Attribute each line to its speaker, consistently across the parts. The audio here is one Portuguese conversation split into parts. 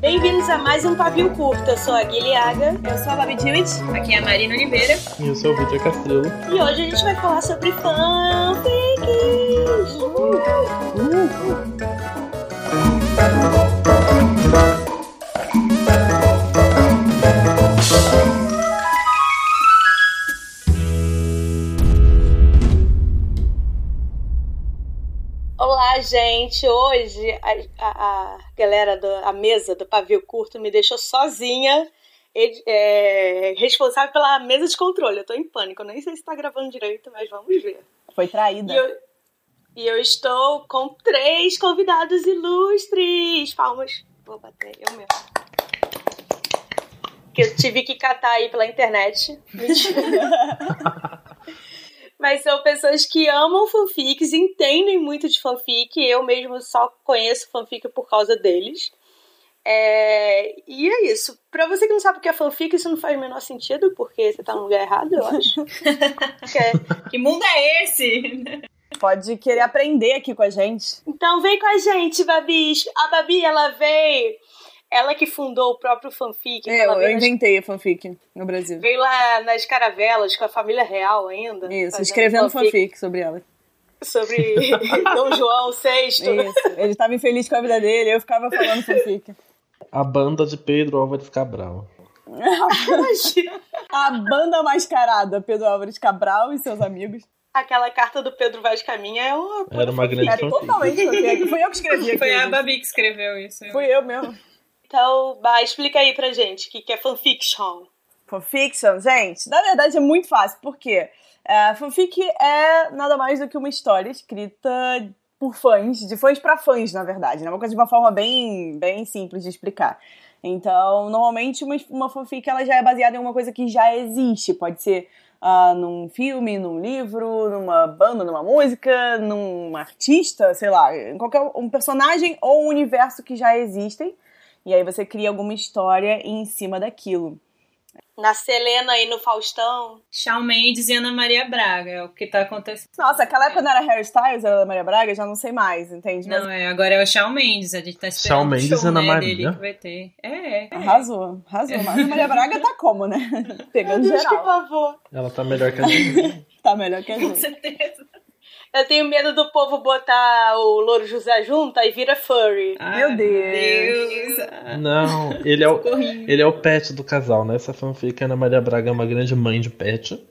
Speaker 1: Bem-vindos a mais um Pavio Curto. Eu sou a Guilhaga.
Speaker 2: Eu sou a Babi Dewitt.
Speaker 3: Aqui é a Marina Oliveira.
Speaker 4: E eu sou o Vitor Castrelo.
Speaker 1: E hoje a gente vai falar sobre fanfics. Uh! Olá, gente! Hoje a, a, a galera da mesa do Pavio Curto me deixou sozinha, é, responsável pela mesa de controle. Eu tô em pânico, eu nem sei se tá gravando direito, mas vamos ver.
Speaker 2: Foi traída.
Speaker 1: E eu, e eu estou com três convidados ilustres. Palmas. Vou bater, eu mesmo. Que eu tive que catar aí pela internet. Mas são pessoas que amam fanfics, entendem muito de fanfic. Eu mesmo só conheço fanfic por causa deles. É... E é isso. Pra você que não sabe o que é fanfic, isso não faz o menor sentido, porque você tá no lugar errado, eu acho.
Speaker 3: que... que mundo é esse?
Speaker 2: Pode querer aprender aqui com a gente.
Speaker 1: Então vem com a gente, Babi. A Babi, ela veio ela que fundou o próprio fanfic.
Speaker 2: Eu, eu inventei nas... a fanfic no Brasil.
Speaker 1: Veio lá nas caravelas com a família real ainda.
Speaker 2: Isso, escrevendo fanfic. fanfic sobre ela.
Speaker 1: Sobre Dom João VI.
Speaker 2: Isso, ele estava infeliz com a vida dele, eu ficava falando fanfic.
Speaker 4: A banda de Pedro Álvares Cabral.
Speaker 2: a banda mascarada, Pedro Álvares Cabral e seus amigos.
Speaker 1: Aquela carta do Pedro Vaz Caminha é uma.
Speaker 4: Era uma grande
Speaker 2: Era totalmente fanfic. Fui eu que escrevi.
Speaker 3: Foi a Babi que escreveu isso.
Speaker 2: Fui eu mesmo.
Speaker 1: Então, bah, explica aí pra gente o que, que é fanfiction.
Speaker 2: Fanfiction, gente, na verdade é muito fácil, porque é, fanfic é nada mais do que uma história escrita por fãs, de fãs para fãs, na verdade, né? Uma coisa de uma forma bem, bem simples de explicar. Então, normalmente uma, uma fanfic ela já é baseada em uma coisa que já existe, pode ser uh, num filme, num livro, numa banda, numa música, num artista, sei lá, qualquer um personagem ou um universo que já existem. E aí você cria alguma história em cima daquilo.
Speaker 1: Na Selena e no Faustão.
Speaker 3: Shawn Mendes e Ana Maria Braga, é o que tá acontecendo.
Speaker 2: Nossa, aquela época não era Harry Styles, era Ana Maria Braga, já não sei mais, entende?
Speaker 3: Mas... Não, é, agora é o Shawn Mendes, a gente tá esperando
Speaker 4: Shawn Mendes
Speaker 3: o show,
Speaker 4: Ana
Speaker 3: né,
Speaker 4: Maria.
Speaker 3: dele que vai ter. É, é.
Speaker 2: Arrasou, arrasou. Mas Ana Maria Braga tá como, né? Pegando
Speaker 1: Deus,
Speaker 2: geral.
Speaker 1: que favor.
Speaker 4: Ela tá melhor que a gente.
Speaker 2: tá melhor que a gente.
Speaker 3: Com certeza.
Speaker 1: Eu tenho medo do povo botar o Louro José junto e vira furry.
Speaker 3: Ai,
Speaker 2: Meu Deus.
Speaker 3: Deus.
Speaker 4: Não, ele é, o, ele é o pet do casal, né? Essa fanfic, Ana Maria Braga é uma grande mãe de pet.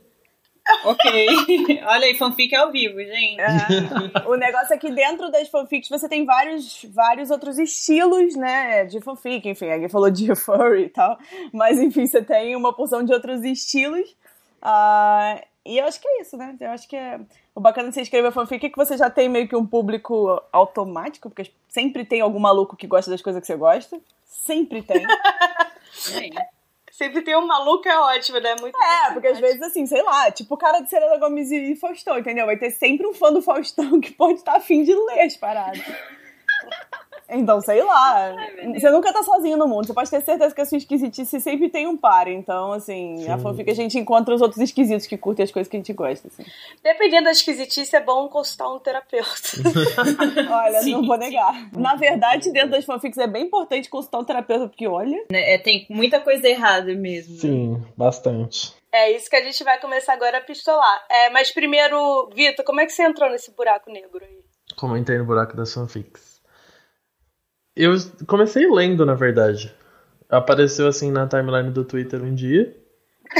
Speaker 3: Ok. Olha aí, fanfic ao vivo, gente.
Speaker 2: É. O negócio é que dentro das fanfics você tem vários, vários outros estilos, né, de fanfic. Enfim, alguém falou de furry e tal. Mas, enfim, você tem uma porção de outros estilos. Ah, e eu acho que é isso, né? Eu acho que é... O bacana de você escrever fanfic é que você já tem meio que um público automático, porque sempre tem algum maluco que gosta das coisas que você gosta. Sempre tem.
Speaker 1: Sempre tem um maluco, é ótimo, né? Muito
Speaker 2: É, porque às vezes, assim, sei lá, tipo o cara de Selena Gomes e Faustão, entendeu? Vai ter sempre um fã do Faustão que pode estar afim de ler as paradas. Então, sei lá. você nunca tá sozinho no mundo. Você pode ter certeza que a sua esquisitice sempre tem um par. Então, assim, a
Speaker 4: Sim.
Speaker 2: fanfic a gente encontra os outros esquisitos que curtem as coisas que a gente gosta. Assim.
Speaker 1: Dependendo da esquisitice, é bom consultar um terapeuta.
Speaker 2: Olha,
Speaker 3: Sim,
Speaker 2: não vou negar. Na verdade, dentro das fanfics é bem importante consultar um terapeuta, porque olha.
Speaker 3: né, é, tem muita coisa errada mesmo.
Speaker 4: Sim, bastante.
Speaker 1: é isso que a gente vai começar agora a pistolar. É, mas primeiro, Vitor, como é que você entrou nesse buraco negro aí?
Speaker 4: Como eu entrei no buraco das fanfics. Eu comecei lendo, na verdade. Apareceu assim na timeline do Twitter um dia.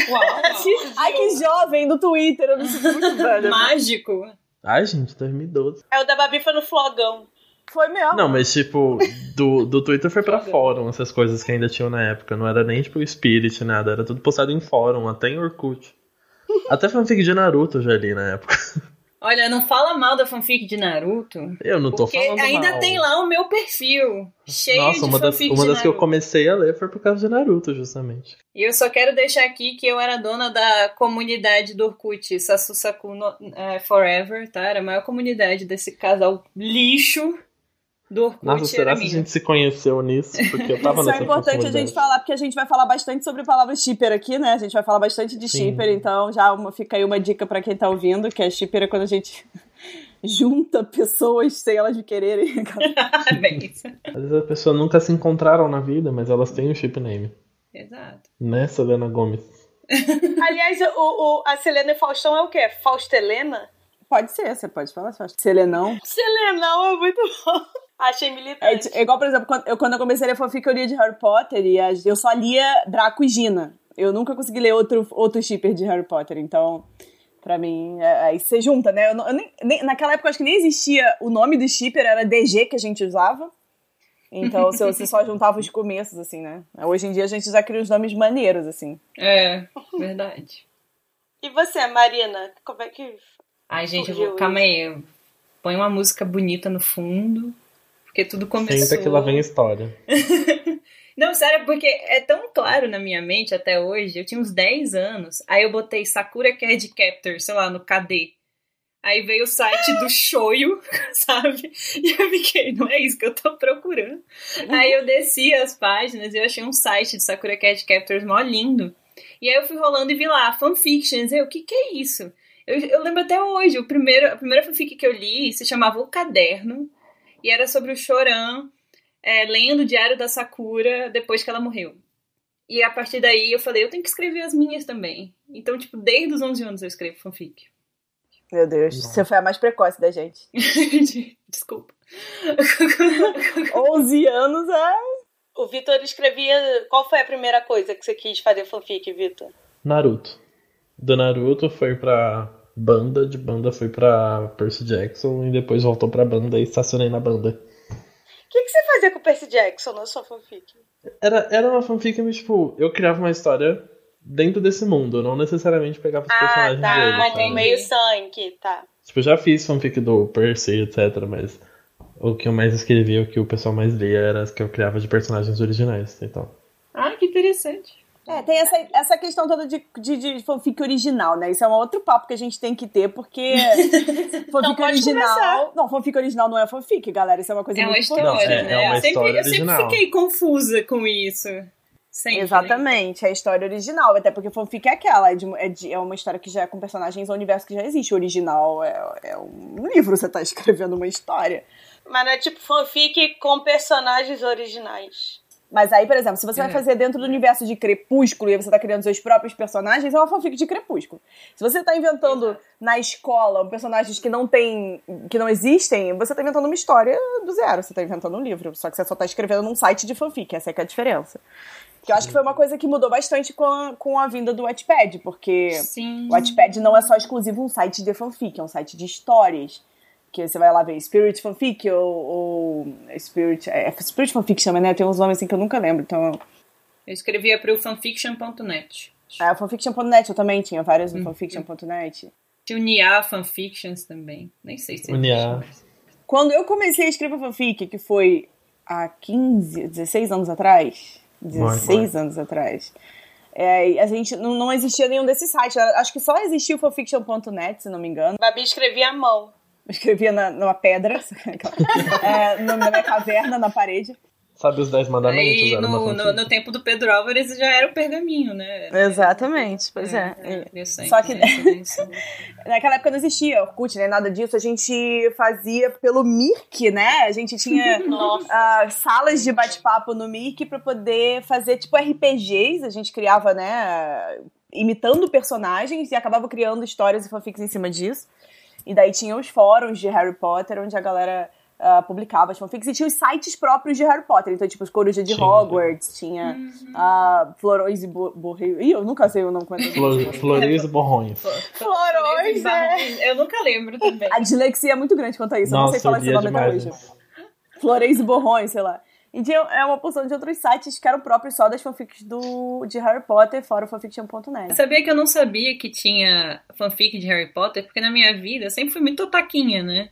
Speaker 3: Uau,
Speaker 2: Ai, que jovem do Twitter, eu me sinto muito velha.
Speaker 3: Mágico.
Speaker 4: Ai, gente, 2012.
Speaker 1: É o da Babi foi no flogão.
Speaker 2: Foi mesmo.
Speaker 4: Não, mas tipo, do, do Twitter foi pra fórum, essas coisas que ainda tinham na época. Não era nem tipo Spirit, nada. Era tudo postado em fórum, até em Orkut. Até fanfic de Naruto eu já li na época.
Speaker 3: Olha, não fala mal da fanfic de Naruto.
Speaker 4: Eu não tô
Speaker 3: Porque
Speaker 4: falando
Speaker 3: ainda
Speaker 4: mal.
Speaker 3: tem lá o meu perfil. Cheio
Speaker 4: Nossa,
Speaker 3: de
Speaker 4: uma das,
Speaker 3: fanfic
Speaker 4: uma
Speaker 3: de
Speaker 4: das que eu comecei a ler foi por causa de Naruto, justamente.
Speaker 3: E eu só quero deixar aqui que eu era dona da comunidade do Orkut, Sasusaku no, eh, Forever, tá? Era a maior comunidade desse casal lixo do Orkut.
Speaker 4: Nossa, será que a gente se conheceu nisso? Porque eu tava
Speaker 2: Isso é importante a gente falar, porque a gente vai falar bastante sobre a palavra shipper aqui, né? A gente vai falar bastante de
Speaker 4: Sim.
Speaker 2: shipper, então já uma- fica aí uma dica pra quem tá ouvindo, que é shipper é quando a gente junta pessoas sem elas quererem.
Speaker 3: Bem, isso.
Speaker 4: Às vezes as pessoas nunca se encontraram na vida, mas elas têm um chip name.
Speaker 3: Exato.
Speaker 4: Né, Selena Gomes?
Speaker 1: Aliás, o, o- a Selena e Faustão é o quê? Faustelena?
Speaker 2: Pode ser, você pode falar. Se Selenão.
Speaker 1: Selenão é muito bom. Achei
Speaker 2: É,
Speaker 1: militante.
Speaker 2: t- é igual, por exemplo, quando eu, quando eu comecei a ler fanfic, eu lia de Harry Potter e as- eu só lia Draco e Gina. Eu nunca consegui ler outro, outro shipper de Harry Potter, então, pra mim, é- aí você junta, né? Eu eu nem- nem- naquela época, eu acho que nem existia o nome do shipper, era DG que a gente usava. Então, você, você só juntava os começos, assim, né? Hoje em dia a gente já cria os nomes maneiros, assim.
Speaker 3: É, verdade.
Speaker 1: E você, Marina? Como é que.
Speaker 3: Ai, gente, eu vou, calma aí. Põe uma música bonita no fundo. Porque tudo começou.
Speaker 4: Senta que lá vem a história.
Speaker 3: Não, sério, porque é tão claro na minha mente até hoje. Eu tinha uns 10 anos. Aí eu botei Sakura Card Captor, sei lá, no KD. Aí veio o site do Shoyu, sabe? E eu fiquei, não é isso que eu tô procurando. Aí eu desci as páginas e eu achei um site de Sakura Card Captors mó lindo. E aí eu fui rolando e vi lá, fanfictions. Eu, o que que é isso? Eu, eu lembro até hoje, o primeiro, a primeira fanfic que eu li se chamava O Caderno. E era sobre o Choran é, lendo o diário da Sakura depois que ela morreu. E a partir daí eu falei, eu tenho que escrever as minhas também. Então, tipo, desde os 11 anos eu escrevo fanfic.
Speaker 2: Meu Deus, você foi a mais precoce da gente.
Speaker 3: Desculpa.
Speaker 2: 11 anos é.
Speaker 1: O Vitor escrevia. Qual foi a primeira coisa que você quis fazer fanfic, Vitor?
Speaker 4: Naruto. Do Naruto foi pra banda, de banda foi pra Percy Jackson e depois voltou pra banda e estacionei na banda.
Speaker 1: O que, que você fazia com o Percy Jackson na sua fanfic?
Speaker 4: Era, era uma fanfic, mas tipo, eu criava uma história dentro desse mundo, não necessariamente pegava os
Speaker 1: Ah,
Speaker 4: personagens
Speaker 1: tá.
Speaker 4: dele.
Speaker 3: entendi.
Speaker 1: Com
Speaker 4: sabe?
Speaker 1: meio sangue, tá.
Speaker 4: Tipo, eu já fiz fanfic do Percy, etc, mas o que eu mais escrevia, o que o pessoal mais lia era as que eu criava de personagens originais então.
Speaker 3: Ah, que interessante.
Speaker 2: É, tem essa, essa questão toda de, de, de fanfic original, né? Isso é um outro papo que a gente tem que ter, porque fanfic original. Não, fanfic original não é fanfic, galera. Isso é uma coisa
Speaker 3: É uma
Speaker 2: muito
Speaker 3: história,
Speaker 4: Não, é-
Speaker 3: né?
Speaker 4: é uma
Speaker 3: eu sempre,
Speaker 4: história
Speaker 3: eu sempre
Speaker 4: original.
Speaker 3: fiquei confusa com isso. Sempre.
Speaker 2: Exatamente, é a história original, até porque fanfic é aquela, é, de- é, de- é uma história que já é com personagens do universo que já existe. O original é, é um livro, você tá escrevendo uma história.
Speaker 1: Mas não é tipo fanfic com personagens originais.
Speaker 2: Mas aí, por exemplo, se você vai
Speaker 3: É.
Speaker 2: fazer dentro do universo de Crepúsculo e você tá criando seus próprios personagens, é uma fanfic de Crepúsculo. Se você tá inventando na escola personagens que não tem, que não existem, você tá inventando uma história do zero, você tá inventando um livro, só que você só tá escrevendo num site de fanfic, essa é que é a diferença. Que eu acho que foi uma coisa que mudou bastante com a, com a vinda do Wattpad, porque
Speaker 3: Sim.
Speaker 2: o Wattpad não é só exclusivo um site de fanfic, é um site de histórias. Que você vai lá ver Spirit Fanfic ou, ou Spirit. É, Spirit Fanfic chama, né? Tem uns nomes assim que eu nunca lembro. Então.
Speaker 3: Eu escrevia pro fanfiction.net.
Speaker 2: É, o fanfiction.net eu também tinha várias no fanfiction.net.
Speaker 3: Tinha o Nia Fanfictions também. Nem sei se
Speaker 4: O Nia.
Speaker 2: Quando eu comecei a escrever fanfic, que foi há 15, 16 anos atrás. 16 anos atrás. É, a gente não, não existia nenhum desses sites. Acho que só existia o fanfiction.net, se não me engano.
Speaker 1: Babi escrevia à mão.
Speaker 2: Eu escrevia na, numa pedra, é, na minha caverna, na parede.
Speaker 4: Sabe os Dez Mandamentos?
Speaker 3: Aí no, no,
Speaker 4: fanfic.
Speaker 3: no tempo do Pedro Álvares já era o pergaminho, né?
Speaker 2: Exatamente, pois é.
Speaker 3: interessante,
Speaker 2: Só que-
Speaker 3: né? Isso.
Speaker 2: Naquela época não existia Orkut, nem nada disso. A gente fazia pelo Mirk, né? A gente tinha ah, salas de bate-papo no Mirk pra poder fazer, tipo, RPGs. A gente criava, né? Imitando personagens e acabava criando histórias e fanfics em cima disso. E daí tinha os fóruns de Harry Potter, onde a galera ah, publicava as fanfics. E tinha os sites próprios de Harry Potter. Então, tipo, os Corujas de
Speaker 4: Tinha.
Speaker 2: Hogwarts, tinha ah, Florões e Bo Borreio. Ih, eu nunca sei o nome. é que é.
Speaker 4: Flor- Flores e borrões.
Speaker 1: Florões, é.
Speaker 3: Eu nunca lembro também.
Speaker 2: A dislexia é muito grande quanto a isso. eu não sei
Speaker 4: Nossa,
Speaker 2: falar esse nome até hoje. Flores e borrões, sei lá. E tinha é uma porção de outros sites que eram próprios só das fanfics do, de Harry Potter, fora o fanfiction.net.
Speaker 3: Sabia que eu não sabia que tinha fanfic de Harry Potter, porque na minha vida eu sempre fui muito otaquinha, né?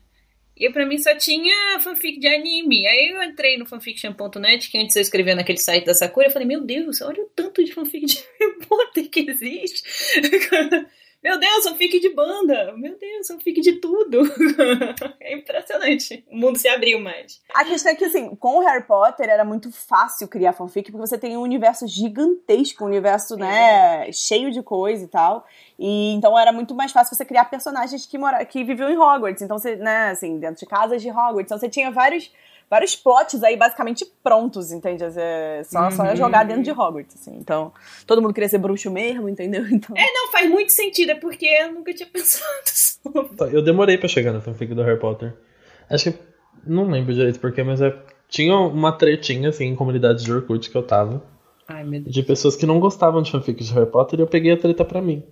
Speaker 3: E pra mim só tinha fanfic de anime. Aí eu entrei no fanfiction.net, que antes eu escrevia naquele site da Sakura, eu falei, meu Deus, olha o tanto de fanfic de Harry Potter que existe. Meu Deus, fanfic de banda! Meu Deus, fanfic de tudo! é impressionante. O mundo se abriu mais.
Speaker 2: A questão é que, assim, com o Harry Potter era muito fácil criar fanfic, porque você tem um universo gigantesco, um universo, né, cheio de coisa e tal. E então era muito mais fácil você criar personagens que, mora, que viviam em Hogwarts. Então você, né, assim, dentro de casas de Hogwarts. Então você tinha vários vários plots aí basicamente prontos, entende? É só, uhum. só jogar dentro de Hogwarts, assim. Então, todo mundo queria ser bruxo mesmo, entendeu? Então...
Speaker 3: É, não, faz muito sentido, é porque eu nunca tinha pensado sobre.
Speaker 4: Tá, eu demorei pra chegar na fanfic do Harry Potter. Acho que. Não lembro direito porquê, mas é, tinha uma tretinha, assim, em comunidades de Orkut que eu tava.
Speaker 3: Ai, meu Deus.
Speaker 4: De pessoas que não gostavam de fanfic de Harry Potter e eu peguei a treta pra mim.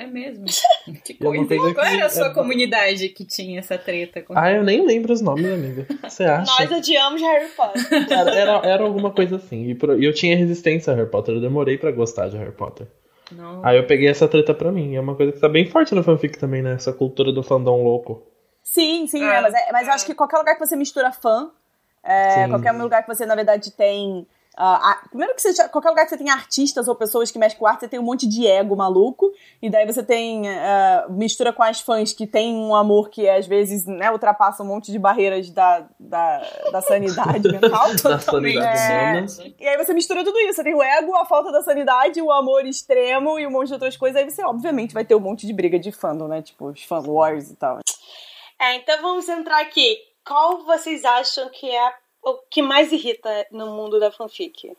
Speaker 3: É mesmo? Que coisa. Qual era a sua é... comunidade que tinha essa treta?
Speaker 4: Com ah, eu nem lembro os nomes, amiga. Você acha?
Speaker 1: Nós odiamos Harry Potter.
Speaker 4: Era, era, era alguma coisa assim. E eu tinha resistência a Harry Potter. Eu demorei pra gostar de Harry Potter. Não. Aí eu peguei essa treta pra mim. É uma coisa que tá bem forte no fanfic também, né? Essa cultura do fandom louco.
Speaker 2: Sim, sim, é, mas, é, mas eu acho que qualquer lugar que você mistura fã, é, qualquer lugar que você, na verdade, tem Uh, primeiro que seja, qualquer lugar que você tenha artistas ou pessoas que mexem com arte, você tem um monte de ego maluco, e daí você tem uh, mistura com as fãs que tem um amor que às vezes né, ultrapassa um monte de barreiras da, da, da sanidade mental.
Speaker 4: da sanidade
Speaker 2: é, E aí você mistura tudo isso, você tem o ego, a falta da sanidade, o amor extremo e um monte de outras coisas, aí você obviamente vai ter um monte de briga de fandom, né, tipo os fan wars e tal.
Speaker 1: É, então vamos entrar aqui. Qual vocês acham que é a o que mais irrita no mundo da fanfic?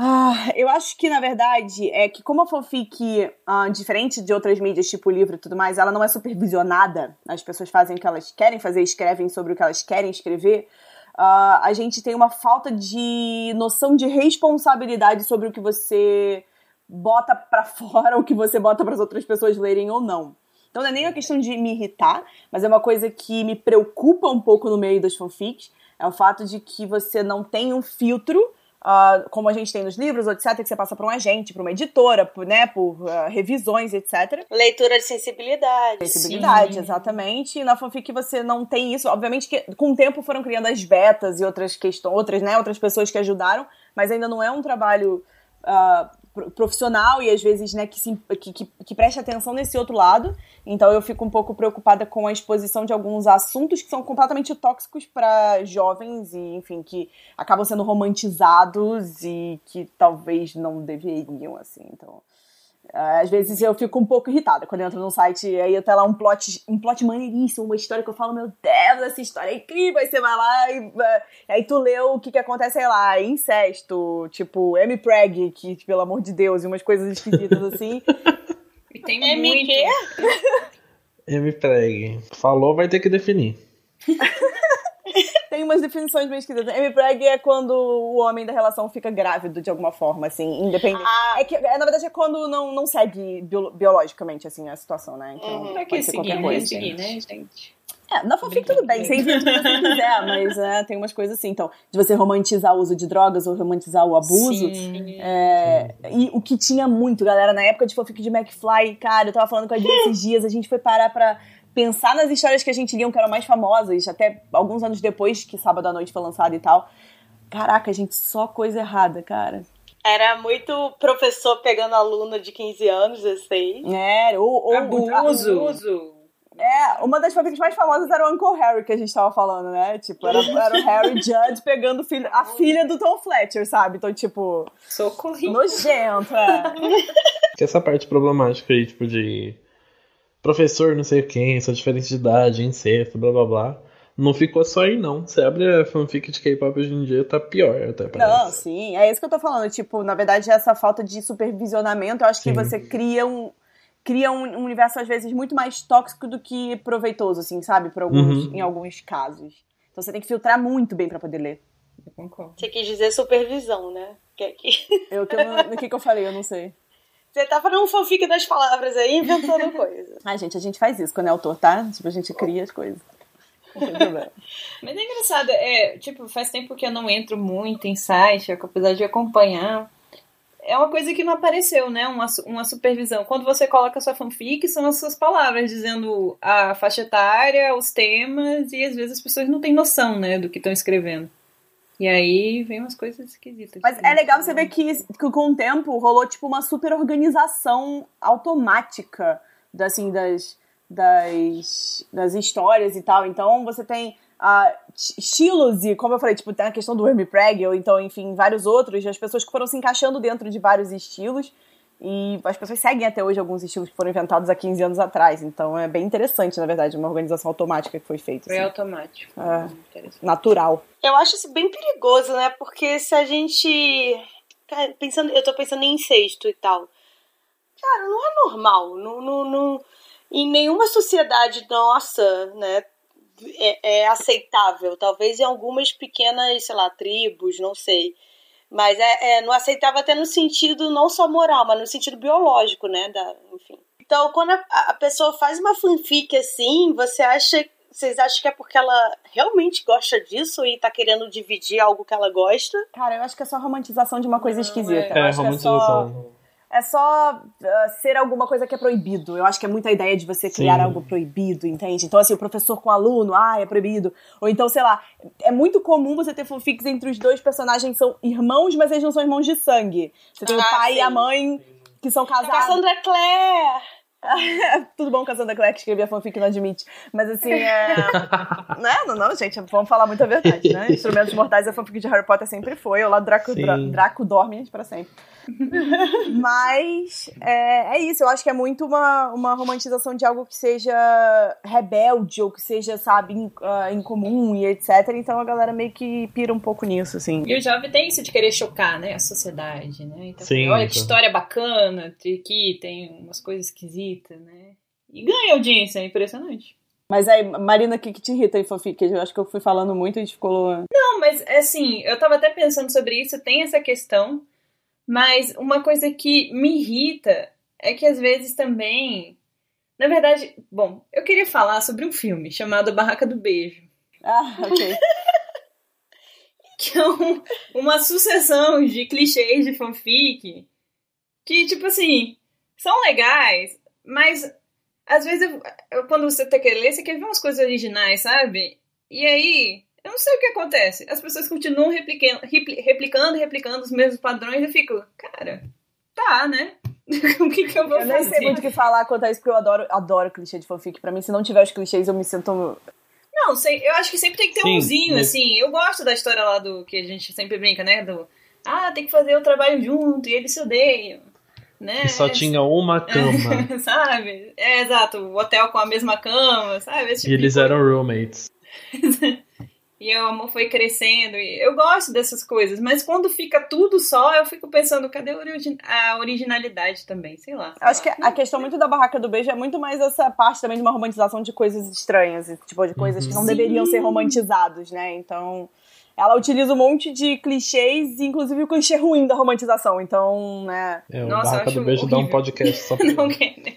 Speaker 2: Ah, eu acho que, na verdade, é que como a fanfic, ah, diferente de outras mídias, tipo livro e tudo mais, ela não é supervisionada, as pessoas fazem o que elas querem fazer, escrevem sobre o que elas querem escrever, ah, a gente tem uma falta de noção de responsabilidade sobre o que você bota para fora, o que você bota para as outras pessoas lerem ou não. Então não é nem uma questão de me irritar, mas é uma coisa que me preocupa um pouco no meio das fanfics, é o fato de que você não tem um filtro, uh, como a gente tem nos livros, etc., que você passa por um agente, por uma editora, por, né, por uh, revisões, etc.
Speaker 1: Leitura de sensibilidade.
Speaker 2: Sensibilidade, Sim. exatamente. E na fanfic você não tem isso. Obviamente que com o tempo foram criando as betas e outras questões, outras, né, outras pessoas que ajudaram, mas ainda não é um trabalho uh, profissional e às vezes, né, que, se, que, que, que preste atenção nesse outro lado. Então eu fico um pouco preocupada com a exposição de alguns assuntos que são completamente tóxicos para jovens e, enfim, que acabam sendo romantizados e que talvez não deveriam, assim. Então, às vezes eu fico um pouco irritada quando eu entro num site e aí até lá um plot, um plot maneiríssimo, uma história que eu falo, meu Deus, essa história é incrível. Aí você vai lá e, e aí tu lê o que que acontece, sei lá, incesto, tipo, M. Preg, que, pelo amor de Deus, e umas coisas esquisitas assim.
Speaker 3: E tem M muito. quê?
Speaker 4: M. Preg. Falou, vai ter que definir.
Speaker 2: Tem umas definições bem esquisitas. M-Preg é quando o homem da relação fica grávido de alguma forma, assim, independente. Ah. É que, é, na verdade, é quando não, não segue bio, biologicamente, assim, a situação, né?
Speaker 3: Então, uhum. pode ser qualquer coisa. Seguir, né, gente?
Speaker 2: É, na fanfic tudo bem, você inventa o que você quiser, mas é, tem umas coisas assim. Então, de você romantizar o uso de drogas ou romantizar o abuso. Sim. É, e o que tinha muito, galera, na época de fanfic de McFly, cara, eu tava falando com a gente esses dias, a gente foi parar pra pensar nas histórias que a gente lia que eram mais famosas, até alguns anos depois que Sábado à Noite foi lançado e tal. Caraca, gente, só coisa errada, cara.
Speaker 1: Era muito professor pegando aluno de 15 anos, 16.
Speaker 2: É, ou, ou
Speaker 3: abuso. abuso.
Speaker 2: É, uma das fanfics mais famosas era o Uncle Harry, que a gente tava falando, né? Tipo, era, era o Harry Judd pegando filho, a filha do Tom Fletcher, sabe? Então, tipo.
Speaker 3: Socorrido.
Speaker 2: Nojento, é.
Speaker 4: Essa parte problemática aí, tipo, de professor não sei quem, sua diferença de idade, incesto, blá blá blá. Não ficou só aí, não. Você abre a fanfic de K-pop hoje em dia, tá pior até, parece.
Speaker 2: Não, sim. É isso que eu tô falando. Tipo, na verdade, essa falta de supervisionamento, eu acho sim. que você cria um cria um, universo, às vezes, muito mais tóxico do que proveitoso, assim, sabe? Por alguns, uhum. Em alguns casos. Então você tem que filtrar muito bem para poder ler.
Speaker 1: Eu concordo. Você quis dizer supervisão, né? Que é que...
Speaker 2: Eu, que eu, o que, que eu falei? Eu não sei.
Speaker 1: Você tá fazendo um fanfic das palavras aí, inventando coisa.
Speaker 2: Ai, gente, a gente faz isso quando é autor, tá? Tipo, a gente cria as coisas.
Speaker 3: Mas é engraçado, é, tipo, faz tempo que eu não entro muito em site, apesar de acompanhar. É uma coisa que não apareceu, né? Uma, uma supervisão. Quando você coloca a sua fanfic, são as suas palavras, dizendo a faixa etária, os temas, e às vezes as pessoas não têm noção, né, do que estão escrevendo. E aí vem umas coisas esquisitas.
Speaker 2: Mas é legal você ver que, que com o tempo rolou tipo uma super organização automática assim, das, das, das histórias e tal. Então você tem uh, estilos e, como eu falei, tipo, tem a questão do Hermie Preg, ou então, enfim, vários outros, as pessoas que foram se encaixando dentro de vários estilos. E as pessoas seguem até hoje alguns estilos que foram inventados há 15 anos atrás. Então é bem interessante, na verdade, uma organização automática que foi feita.
Speaker 3: Foi assim. automático.
Speaker 2: É, natural.
Speaker 1: Eu acho isso bem perigoso, né? Porque se a gente. Pensando, eu tô pensando em incesto e tal. Cara, não é normal. Não, não, não, em nenhuma sociedade nossa, né? É, é aceitável. Talvez em algumas pequenas, sei lá, tribos, não sei mas é, é, não aceitava até no sentido não só moral, mas no sentido biológico, né? Da, enfim. Então, quando a, a pessoa faz uma fanfic assim, você acha. Vocês acham que é porque ela realmente gosta disso e tá querendo dividir algo que ela gosta?
Speaker 2: Cara, eu acho que é só romantização de uma coisa esquisita.
Speaker 4: É, é romantização.
Speaker 2: É só é só uh, ser alguma coisa que é proibido. Eu acho que é muita ideia de você criar Sim. algo proibido, entende? Então, assim, o professor com o aluno, ah, é proibido. Ou então, sei lá, é muito comum você ter fanfics entre os dois personagens que são irmãos, mas eles não são irmãos de sangue. Você tem ah, o pai sim. e a mãe que são casados.
Speaker 1: Cassandra Clare!
Speaker 2: Tudo bom, Cassandra Clare, que escrevia fanfic não admite. Mas assim, é. né? Não, não, gente, vamos falar muita verdade, né? Instrumentos Mortais, a fanfic de Harry Potter sempre foi. Eu lá, Draco, Draco dorme para sempre. Mas é, é, isso, eu acho que é muito uma, uma romantização de algo que seja rebelde ou que seja, sabe, in, uh, incomum e etc. Então a galera meio que pira um pouco nisso, assim.
Speaker 3: E o jovem tem isso de querer chocar, né, a sociedade, né? Então,
Speaker 4: Sim,
Speaker 3: olha que história bacana, aqui tem umas coisas esquisitas, né? E ganha audiência, é impressionante.
Speaker 2: Mas aí, Marina, o que, que te irrita em fanfic? Eu acho que eu fui falando muito e a gente ficou.
Speaker 3: Não, mas assim, eu tava até pensando sobre isso, tem essa questão mas uma coisa que me irrita é que às vezes também. Na verdade, bom, eu queria falar sobre um filme chamado Barraca do Beijo.
Speaker 2: Ah, ok.
Speaker 3: que é um, uma sucessão de clichês de fanfic que, tipo assim, são legais, mas às vezes eu, eu, quando você tá querendo ler, você quer ver umas coisas originais, sabe? E aí eu não sei o que acontece. As pessoas continuam replicando, replicando, replicando os mesmos padrões. Eu fico, cara, tá, né? o que, que eu vou
Speaker 2: eu
Speaker 3: fazer?
Speaker 2: Eu nem sei muito o que falar quanto a isso, porque eu adoro, adoro clichê de fanfic. Pra mim, se não tiver os clichês, eu me sinto.
Speaker 3: Não, sei, eu acho que sempre tem que ter Sim, umzinho, mas... assim. Eu gosto da história lá do que a gente sempre brinca, né? Do. Ah, tem que fazer o trabalho junto e eles se odeiam. Né?
Speaker 4: E só tinha uma cama.
Speaker 3: sabe? É, exato. O hotel com a mesma cama, sabe? Tipo
Speaker 4: e eles eram roommates.
Speaker 3: E o amor foi crescendo. E eu gosto dessas coisas, mas quando fica tudo só, eu fico pensando, cadê a originalidade também? Sei lá. Sei
Speaker 2: Acho lá. que a questão muito da barraca do beijo é muito mais essa parte também de uma romantização de coisas estranhas, tipo, de coisas que não Sim. deveriam ser romantizados, né? Então. Ela utiliza um monte de clichês, inclusive o clichê ruim da romantização. Então, né.
Speaker 4: É, o Nossa, Barraca do Beijo horrível. dá um podcast só pra
Speaker 3: não quer, né?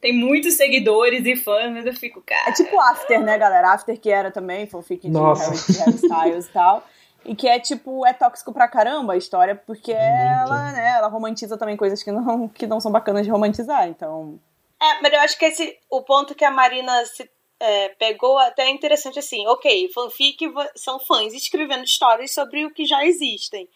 Speaker 3: Tem muitos seguidores e fãs, mas eu fico, cara.
Speaker 2: É tipo After, né, galera? After que era também fanfic de Nossa. Harry, Harry Styles e tal. E que é tipo, é tóxico pra caramba a história, porque é ela, né, ela romantiza também coisas que não, que não são bacanas de romantizar, então.
Speaker 1: É, mas eu acho que esse, o ponto que a Marina se, é, pegou até é interessante assim, ok, fanfic são fãs escrevendo histórias sobre o que já existem.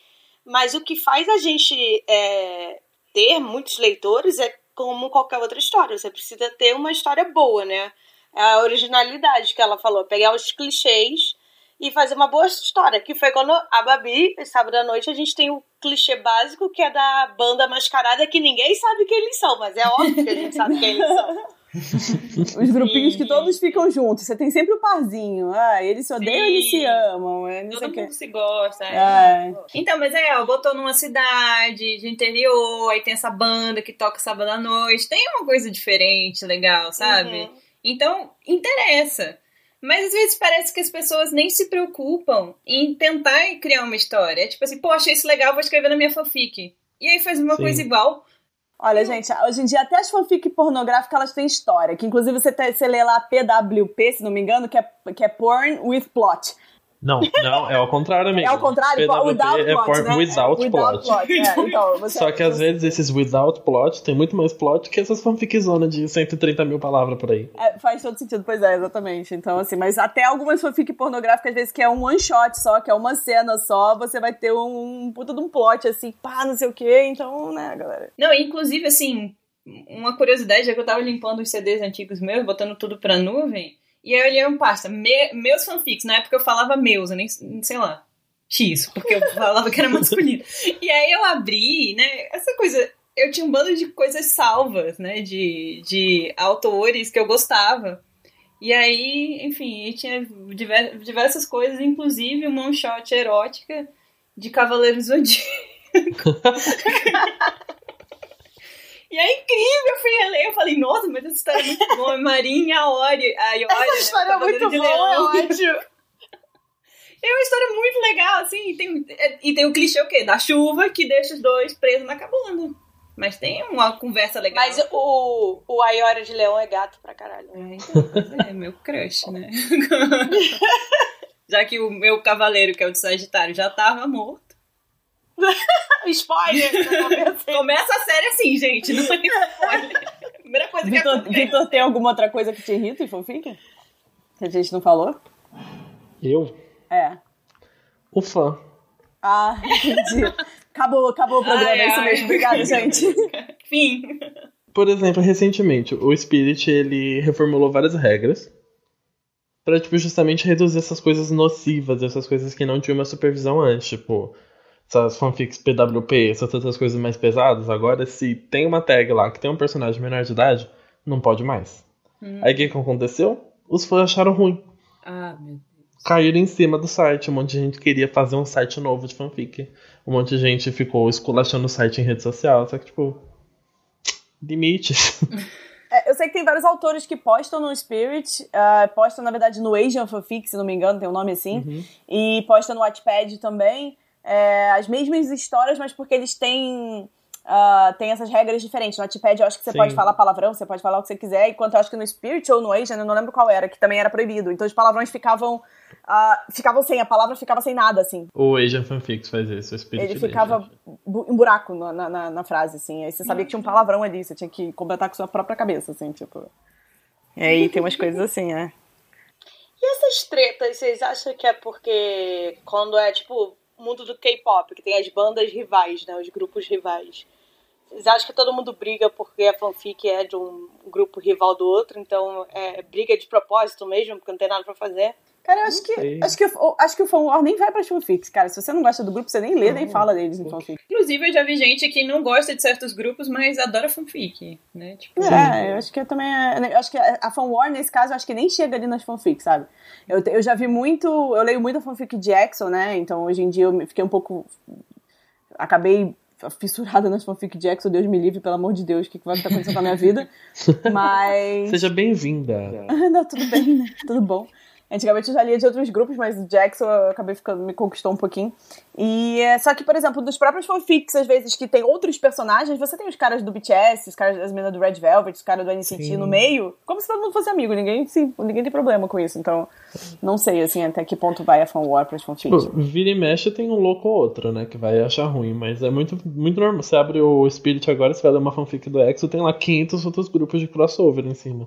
Speaker 1: Mas o que faz a gente é, ter muitos leitores é como qualquer outra história. Você precisa ter uma história boa, né? É a originalidade que ela falou, pegar os clichês e fazer uma boa história. Que foi quando a Babi, sábado à noite, a gente tem o clichê básico que é da banda mascarada que ninguém sabe quem eles são, mas é óbvio que a gente sabe quem eles são.
Speaker 2: Os grupinhos que todos ficam juntos. Você tem sempre o um parzinho. Ah, eles se odeiam eles se amam. É,
Speaker 3: Todo mundo que. se gosta. É. É. Então, mas é, ó, botou numa cidade de interior, aí tem essa banda que toca sábado à noite. Tem uma coisa diferente, legal, sabe? Uhum. Então, interessa. Mas às vezes parece que as pessoas nem se preocupam em tentar criar uma história. É tipo assim, pô, achei isso legal, vou escrever na minha fanfic. E aí faz uma Sim. coisa igual
Speaker 2: Olha, gente, hoje em dia até as fanfic pornográficas elas têm história. Que inclusive você, te, você lê lá PWP, se não me engano, que é, que é Porn with Plot.
Speaker 4: Não, não, é ao contrário, amigo.
Speaker 2: É ao contrário?
Speaker 4: PWP
Speaker 2: without
Speaker 4: é
Speaker 2: plot, né?
Speaker 4: without,
Speaker 2: é,
Speaker 4: plot.
Speaker 2: plot. É, então,
Speaker 4: Só que às vezes esses without plot tem muito mais plot que essas fanficzona de 130 mil palavras por aí.
Speaker 2: É, faz todo sentido, pois é, exatamente. Então, assim, mas até algumas fanfic pornográficas, às vezes, que é um one shot só, que é uma cena só, você vai ter um, um puta de um plot, assim, pá, não sei o quê. Então, né, galera.
Speaker 3: Não, inclusive, assim, uma curiosidade é que eu tava limpando os CDs antigos meus, botando tudo pra nuvem, e aí eu olhei um pasta, me, meus fanfics. Na época eu falava meus, eu nem sei lá. X, porque eu falava que era masculino. E aí eu abri, né? Essa coisa. Eu tinha um bando de coisas salvas, né? De, de autores que eu gostava. E aí, enfim, tinha diversas coisas, inclusive uma one shot erótica de Cavaleiros Zodíaco. E é incrível, eu fui reler, eu falei, nossa, mas essa história é muito boa. Marinha, Ori, a Iori,
Speaker 1: Essa história
Speaker 3: né,
Speaker 1: é muito boa, é ótimo.
Speaker 3: É uma história muito legal, assim, e tem, e tem o clichê o quê? Da chuva que deixa os dois presos na cabana. Mas tem uma conversa legal.
Speaker 1: Mas o, o Ayora de Leão é gato pra caralho.
Speaker 3: É, então, é meu crush, né? já que o meu cavaleiro, que é o de Sagitário, já tava morto.
Speaker 1: spoiler!
Speaker 3: Começa a série assim, gente. Não é spoiler. Primeira coisa
Speaker 2: Victor,
Speaker 3: que
Speaker 2: Victor, tem alguma outra coisa que te irrita em fanfic? Que a gente não falou?
Speaker 4: Eu?
Speaker 2: É.
Speaker 4: O fã.
Speaker 2: Ah, entendi. Acabou, acabou o programa,
Speaker 3: Ai,
Speaker 2: é isso
Speaker 3: ai.
Speaker 2: mesmo. Obrigada, gente.
Speaker 3: Fim.
Speaker 4: Por exemplo, recentemente, o Spirit ele reformulou várias regras pra, tipo, justamente reduzir essas coisas nocivas, essas coisas que não tinham uma supervisão antes, tipo, essas fanfics PWP, essas outras coisas mais pesadas. Agora, se tem uma tag lá que tem um personagem menor de idade, não pode mais. Aí o que, que aconteceu? Os fãs acharam ruim.
Speaker 3: Ah, meu Deus.
Speaker 4: Caíram em cima do site. Um monte de gente queria fazer um site novo de fanfic. Um monte de gente ficou esculachando o site em rede social. Só que, tipo. Limites.
Speaker 2: É, eu sei que tem vários autores que postam no Spirit, ah, postam, na verdade, no Asian Fanfic, se não me engano, tem um nome assim,
Speaker 4: Uhum.
Speaker 2: e postam no Wattpad também, é, as mesmas histórias, mas porque eles têm, têm essas regras diferentes. No Wattpad eu acho que você
Speaker 4: Sim.
Speaker 2: pode falar palavrão, você pode falar o que você quiser, enquanto eu acho que no Spirit ou no Asian, eu não lembro qual era, que também era proibido. Então os palavrões ficavam, ah, ficavam sem, a palavra ficava sem nada, assim.
Speaker 4: O Asian Fanfics faz isso, o Spirit
Speaker 2: Ele ficava bu- um buraco na, na- na, frase, assim. Aí você sabia que tinha um palavrão ali, você tinha que completar com sua própria cabeça, assim, tipo. E aí tem umas coisas assim, né?
Speaker 1: E essas tretas, vocês acham que é porque quando é tipo mundo do K-pop, que tem as bandas rivais, né? Os grupos rivais. Vocês acham que todo mundo briga porque a fanfic é de um grupo rival do outro, então é briga de propósito mesmo, porque não tem nada pra fazer?
Speaker 2: Cara, eu acho que, acho que, o- acho que o fanwar nem vai pras fanfics, cara. Se você não gosta do grupo, você nem lê, nem fala deles em fanfic.
Speaker 3: Inclusive, eu já vi gente que não gosta de certos grupos, mas adora fanfic, né? Tipo,
Speaker 2: É, eu acho que também é. Eu acho que a fanwar, nesse caso, eu acho que nem chega ali nas fanfics, sabe? Eu, eu já vi muito. Eu leio muito a fanfic de Exo, né? Então hoje em dia eu fiquei um pouco. Acabei fissurada nas fanfic de Exo, Deus me livre, pelo amor de Deus, o que, que vai estar acontecendo com a minha vida. Mas.
Speaker 4: Seja bem-vinda.
Speaker 2: Não, tudo bem, né? Tudo bom. Antigamente eu já lia de outros grupos, mas o Jackson eu acabei ficando, me conquistou um pouquinho. E é, só que, por exemplo, dos próprios fanfics, às vezes, que tem outros personagens, você tem os caras do BTS, os caras das meninas do Red Velvet, os caras do NCT
Speaker 4: Sim.
Speaker 2: no meio, como se todo mundo fosse amigo, ninguém, sim, ninguém tem problema com isso. Então, não sei, assim, até que ponto vai a fan war pras fanfics.
Speaker 4: Tipo, vira e mexe tem um louco ou outro, né? Que vai achar ruim, mas é muito, muito normal. Você abre o Spirit agora, você vai ler uma fanfic do Exo, tem lá 500 outros grupos de crossover em cima.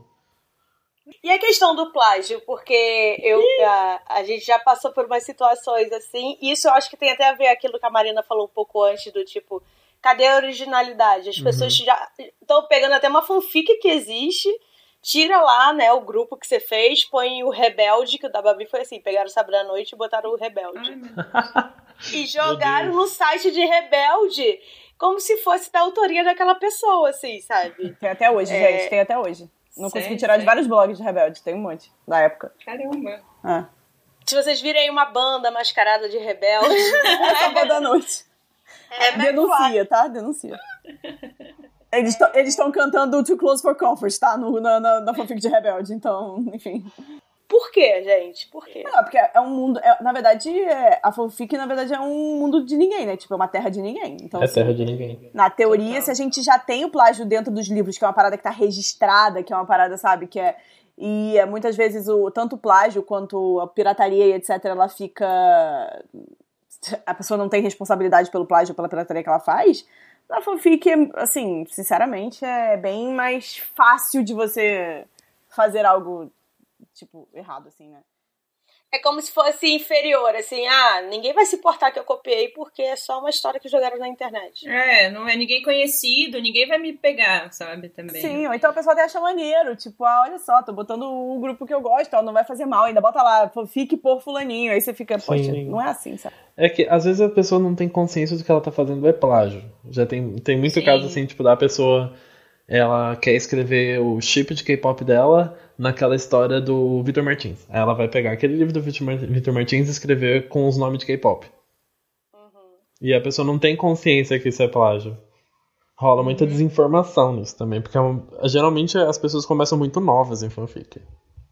Speaker 1: E a questão do plágio, porque eu, a, a gente já passou por umas situações assim, e isso eu acho que tem até a ver aquilo que a Marina falou um pouco antes, do tipo, cadê a originalidade? As pessoas já estão pegando até uma fanfic que existe, tira lá, né, o grupo que você fez, põe o Rebelde, que o da Babi foi assim, pegaram o Sabre à Noite e botaram o Rebelde. e jogaram no site de Rebelde, como se fosse da autoria daquela pessoa, assim, sabe?
Speaker 2: Tem até hoje,
Speaker 1: É.
Speaker 2: gente, tem até hoje. Não
Speaker 3: Sério?
Speaker 2: consegui tirar de
Speaker 3: Sério?
Speaker 2: vários blogs de Rebelde, tem um monte, da época.
Speaker 3: Caramba.
Speaker 2: Ah.
Speaker 1: Se vocês virem uma banda mascarada de Rebelde...
Speaker 2: Essa é da noite.
Speaker 1: é
Speaker 2: Denuncia, tá? Denuncia. Eles estão cantando Too Close for Comfort, tá? No, na, na, na fanfic de Rebelde, então, enfim.
Speaker 1: Por quê, gente? Por quê?
Speaker 2: Não, porque é um mundo. é- na verdade, é- a fanfic, na verdade, é um mundo de ninguém, né? Tipo, é uma terra de ninguém. Então,
Speaker 4: É
Speaker 2: assim,
Speaker 4: terra de ninguém.
Speaker 2: na teoria,
Speaker 3: Total.
Speaker 2: se a gente já tem o plágio dentro dos livros, que é uma parada que tá registrada, que é uma parada, sabe, que é. E é, muitas vezes o tanto o plágio quanto a pirataria e etc, ela fica. A pessoa não tem responsabilidade pelo plágio ou pela pirataria que ela faz. Na fanfic, é, assim, sinceramente, é bem mais fácil de você fazer algo, tipo, errado, assim, né?
Speaker 1: É como se fosse inferior, assim, ah, ninguém vai se importar que eu copiei porque é só uma história que jogaram na internet.
Speaker 3: É, não é ninguém conhecido, ninguém vai me pegar, sabe, também.
Speaker 2: Sim, ou então a pessoa até acha maneiro, tipo, ah, olha só, tô botando o grupo que eu gosto, ó, não vai fazer mal, ainda bota lá, fique por fulaninho, aí você fica, poxa,
Speaker 4: Sim.
Speaker 2: não é assim, sabe?
Speaker 4: É que às vezes a pessoa não tem consciência do que ela tá fazendo é plágio. Já tem, tem muito
Speaker 3: Sim.
Speaker 4: caso assim, tipo, da pessoa. Ela quer escrever o chip de K-pop dela naquela história do Victor Martins. Ela vai pegar aquele livro do Victor Martins e escrever com os nomes de K-pop. E a pessoa não tem consciência que isso é plágio. Rola muita desinformação nisso também, porque é geralmente as pessoas começam muito novas em fanfic.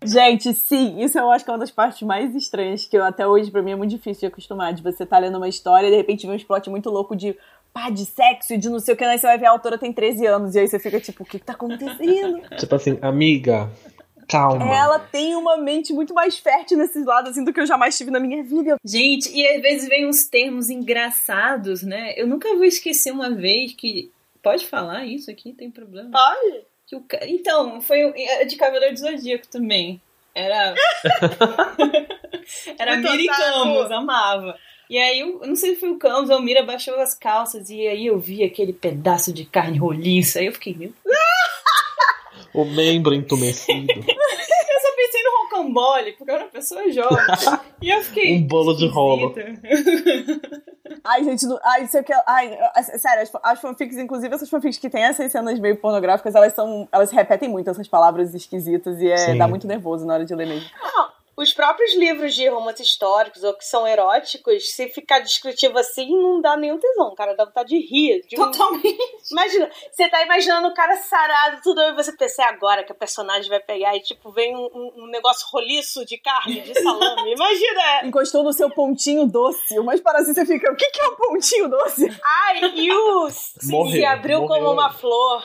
Speaker 2: Gente, sim, isso eu acho que é uma das partes mais estranhas que eu, até hoje pra mim é muito difícil de acostumar. De você tá lendo uma história e de repente vê um plot muito louco de pá, de sexo e de não sei o que, aí você vai ver a autora tem 13 anos e aí você fica tipo, o que, que tá acontecendo?
Speaker 4: Tipo assim, amiga, calma.
Speaker 2: Ela tem uma mente muito mais fértil nesses lados assim do que eu jamais tive na minha vida.
Speaker 3: Gente, e às vezes vem uns termos engraçados, né? Eu nunca vou esquecer uma vez que. Pode falar isso aqui? Tem problema?
Speaker 1: Pode?
Speaker 3: Que o Então, foi um- era de Cavaleiro do Zodíaco também. Era. Era. Camus, amava. E aí, eu eu não sei se foi o Camus ou o Mira baixou as calças e aí eu vi aquele pedaço de carne roliça. Aí eu fiquei, meu.
Speaker 4: O membro entumecido.
Speaker 3: Eu só pensei no rocambole, porque eu era uma pessoa jovem. e eu fiquei.
Speaker 4: Um bolo de rolo.
Speaker 2: Ai, gente, não- ai, sei o que. Ai, é- sério, as, as fanfics, inclusive essas fanfics que tem essas cenas meio pornográficas, elas são. Elas repetem muito essas palavras esquisitas e é,
Speaker 4: Sim.
Speaker 2: dá muito nervoso na hora de ler mesmo.
Speaker 1: Os próprios livros de romances históricos ou que são eróticos, se ficar descritivo assim, não dá nenhum tesão, cara. Dá vontade de rir. de um-
Speaker 3: Totalmente.
Speaker 1: Imagina, você tá imaginando o cara sarado, tudo, aí você pensa, é agora que a personagem vai pegar e, tipo, vem um, um- um negócio roliço de carne, de salame. Imagina!
Speaker 2: Encostou no seu pontinho doce, mas para assim você fica, o que, que é um pontinho doce?
Speaker 1: Ai, e o... Se abriu
Speaker 4: morreu.
Speaker 1: como uma flor.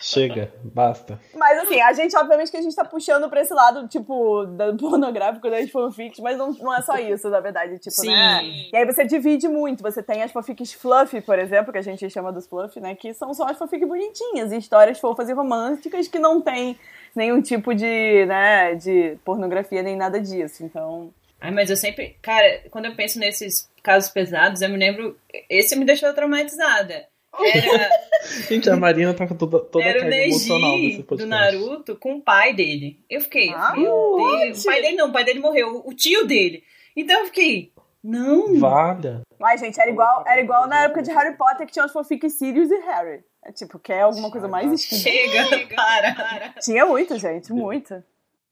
Speaker 4: Chega, basta.
Speaker 2: Mas assim, a gente, obviamente, que a gente tá puxando pra esse lado, tipo, da, pornográfico das fanfics, mas não, não é só isso, na verdade, tipo,
Speaker 3: Sim.
Speaker 2: né? E aí você divide muito, você tem as fanfics fluffy, por exemplo, que a gente chama dos fluffy, né? Que são só as fanfics bonitinhas, histórias fofas e românticas que não tem nenhum tipo de, né, de pornografia nem nada disso, então...
Speaker 3: Ai, mas eu sempre. Cara, quando eu penso nesses casos pesados, eu me lembro. Esse me deixou traumatizada. Era,
Speaker 4: Gente, a Marina tá com toda, toda a
Speaker 3: era
Speaker 4: carga emocional
Speaker 3: Neji
Speaker 4: desse
Speaker 3: do
Speaker 4: podcast.
Speaker 3: Naruto com o pai dele. Eu fiquei.
Speaker 2: Ah,
Speaker 3: meu Deus. O pai dele não, o pai dele morreu. O tio dele. Então eu fiquei. Não.
Speaker 4: Valha.
Speaker 2: Mas, gente, era igual, era igual na época de Harry Potter que tinha os fanfics Sirius e Harry. É tipo, quer alguma coisa mais esquisita?
Speaker 3: Chega, para, para.
Speaker 2: Tinha muito, gente, muito.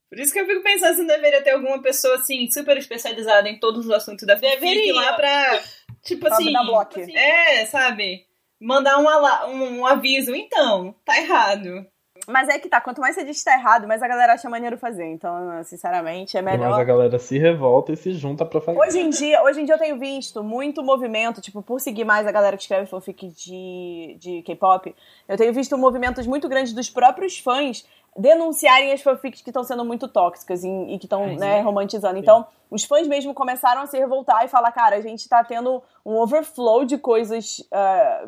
Speaker 3: Por isso que eu fico pensando se não deveria ter alguma pessoa assim, super especializada em todos os assuntos da fanfic
Speaker 1: Deveria.
Speaker 3: lá pra. Tipo
Speaker 2: Pra
Speaker 3: assim.
Speaker 2: dar bloco.
Speaker 3: É, sabe? Mandar um, ala- um, um aviso. Então, tá errado.
Speaker 2: Mas é que tá, quanto mais você diz que tá errado, mais a galera acha maneiro fazer. Então, sinceramente, é
Speaker 4: Mas a
Speaker 2: melhor.
Speaker 4: galera se revolta e se junta pra fazer.
Speaker 2: Hoje em dia, hoje em dia eu tenho visto muito movimento, tipo, por seguir mais a galera que escreve fanfic de, de K-pop, eu tenho visto movimentos muito grandes dos próprios fãs denunciarem as fanfics que estão sendo muito tóxicas e, e que estão né,
Speaker 3: sim.
Speaker 2: romantizando. Então, os fãs mesmo começaram a se revoltar e falar, cara, a gente tá tendo um overflow de coisas ah,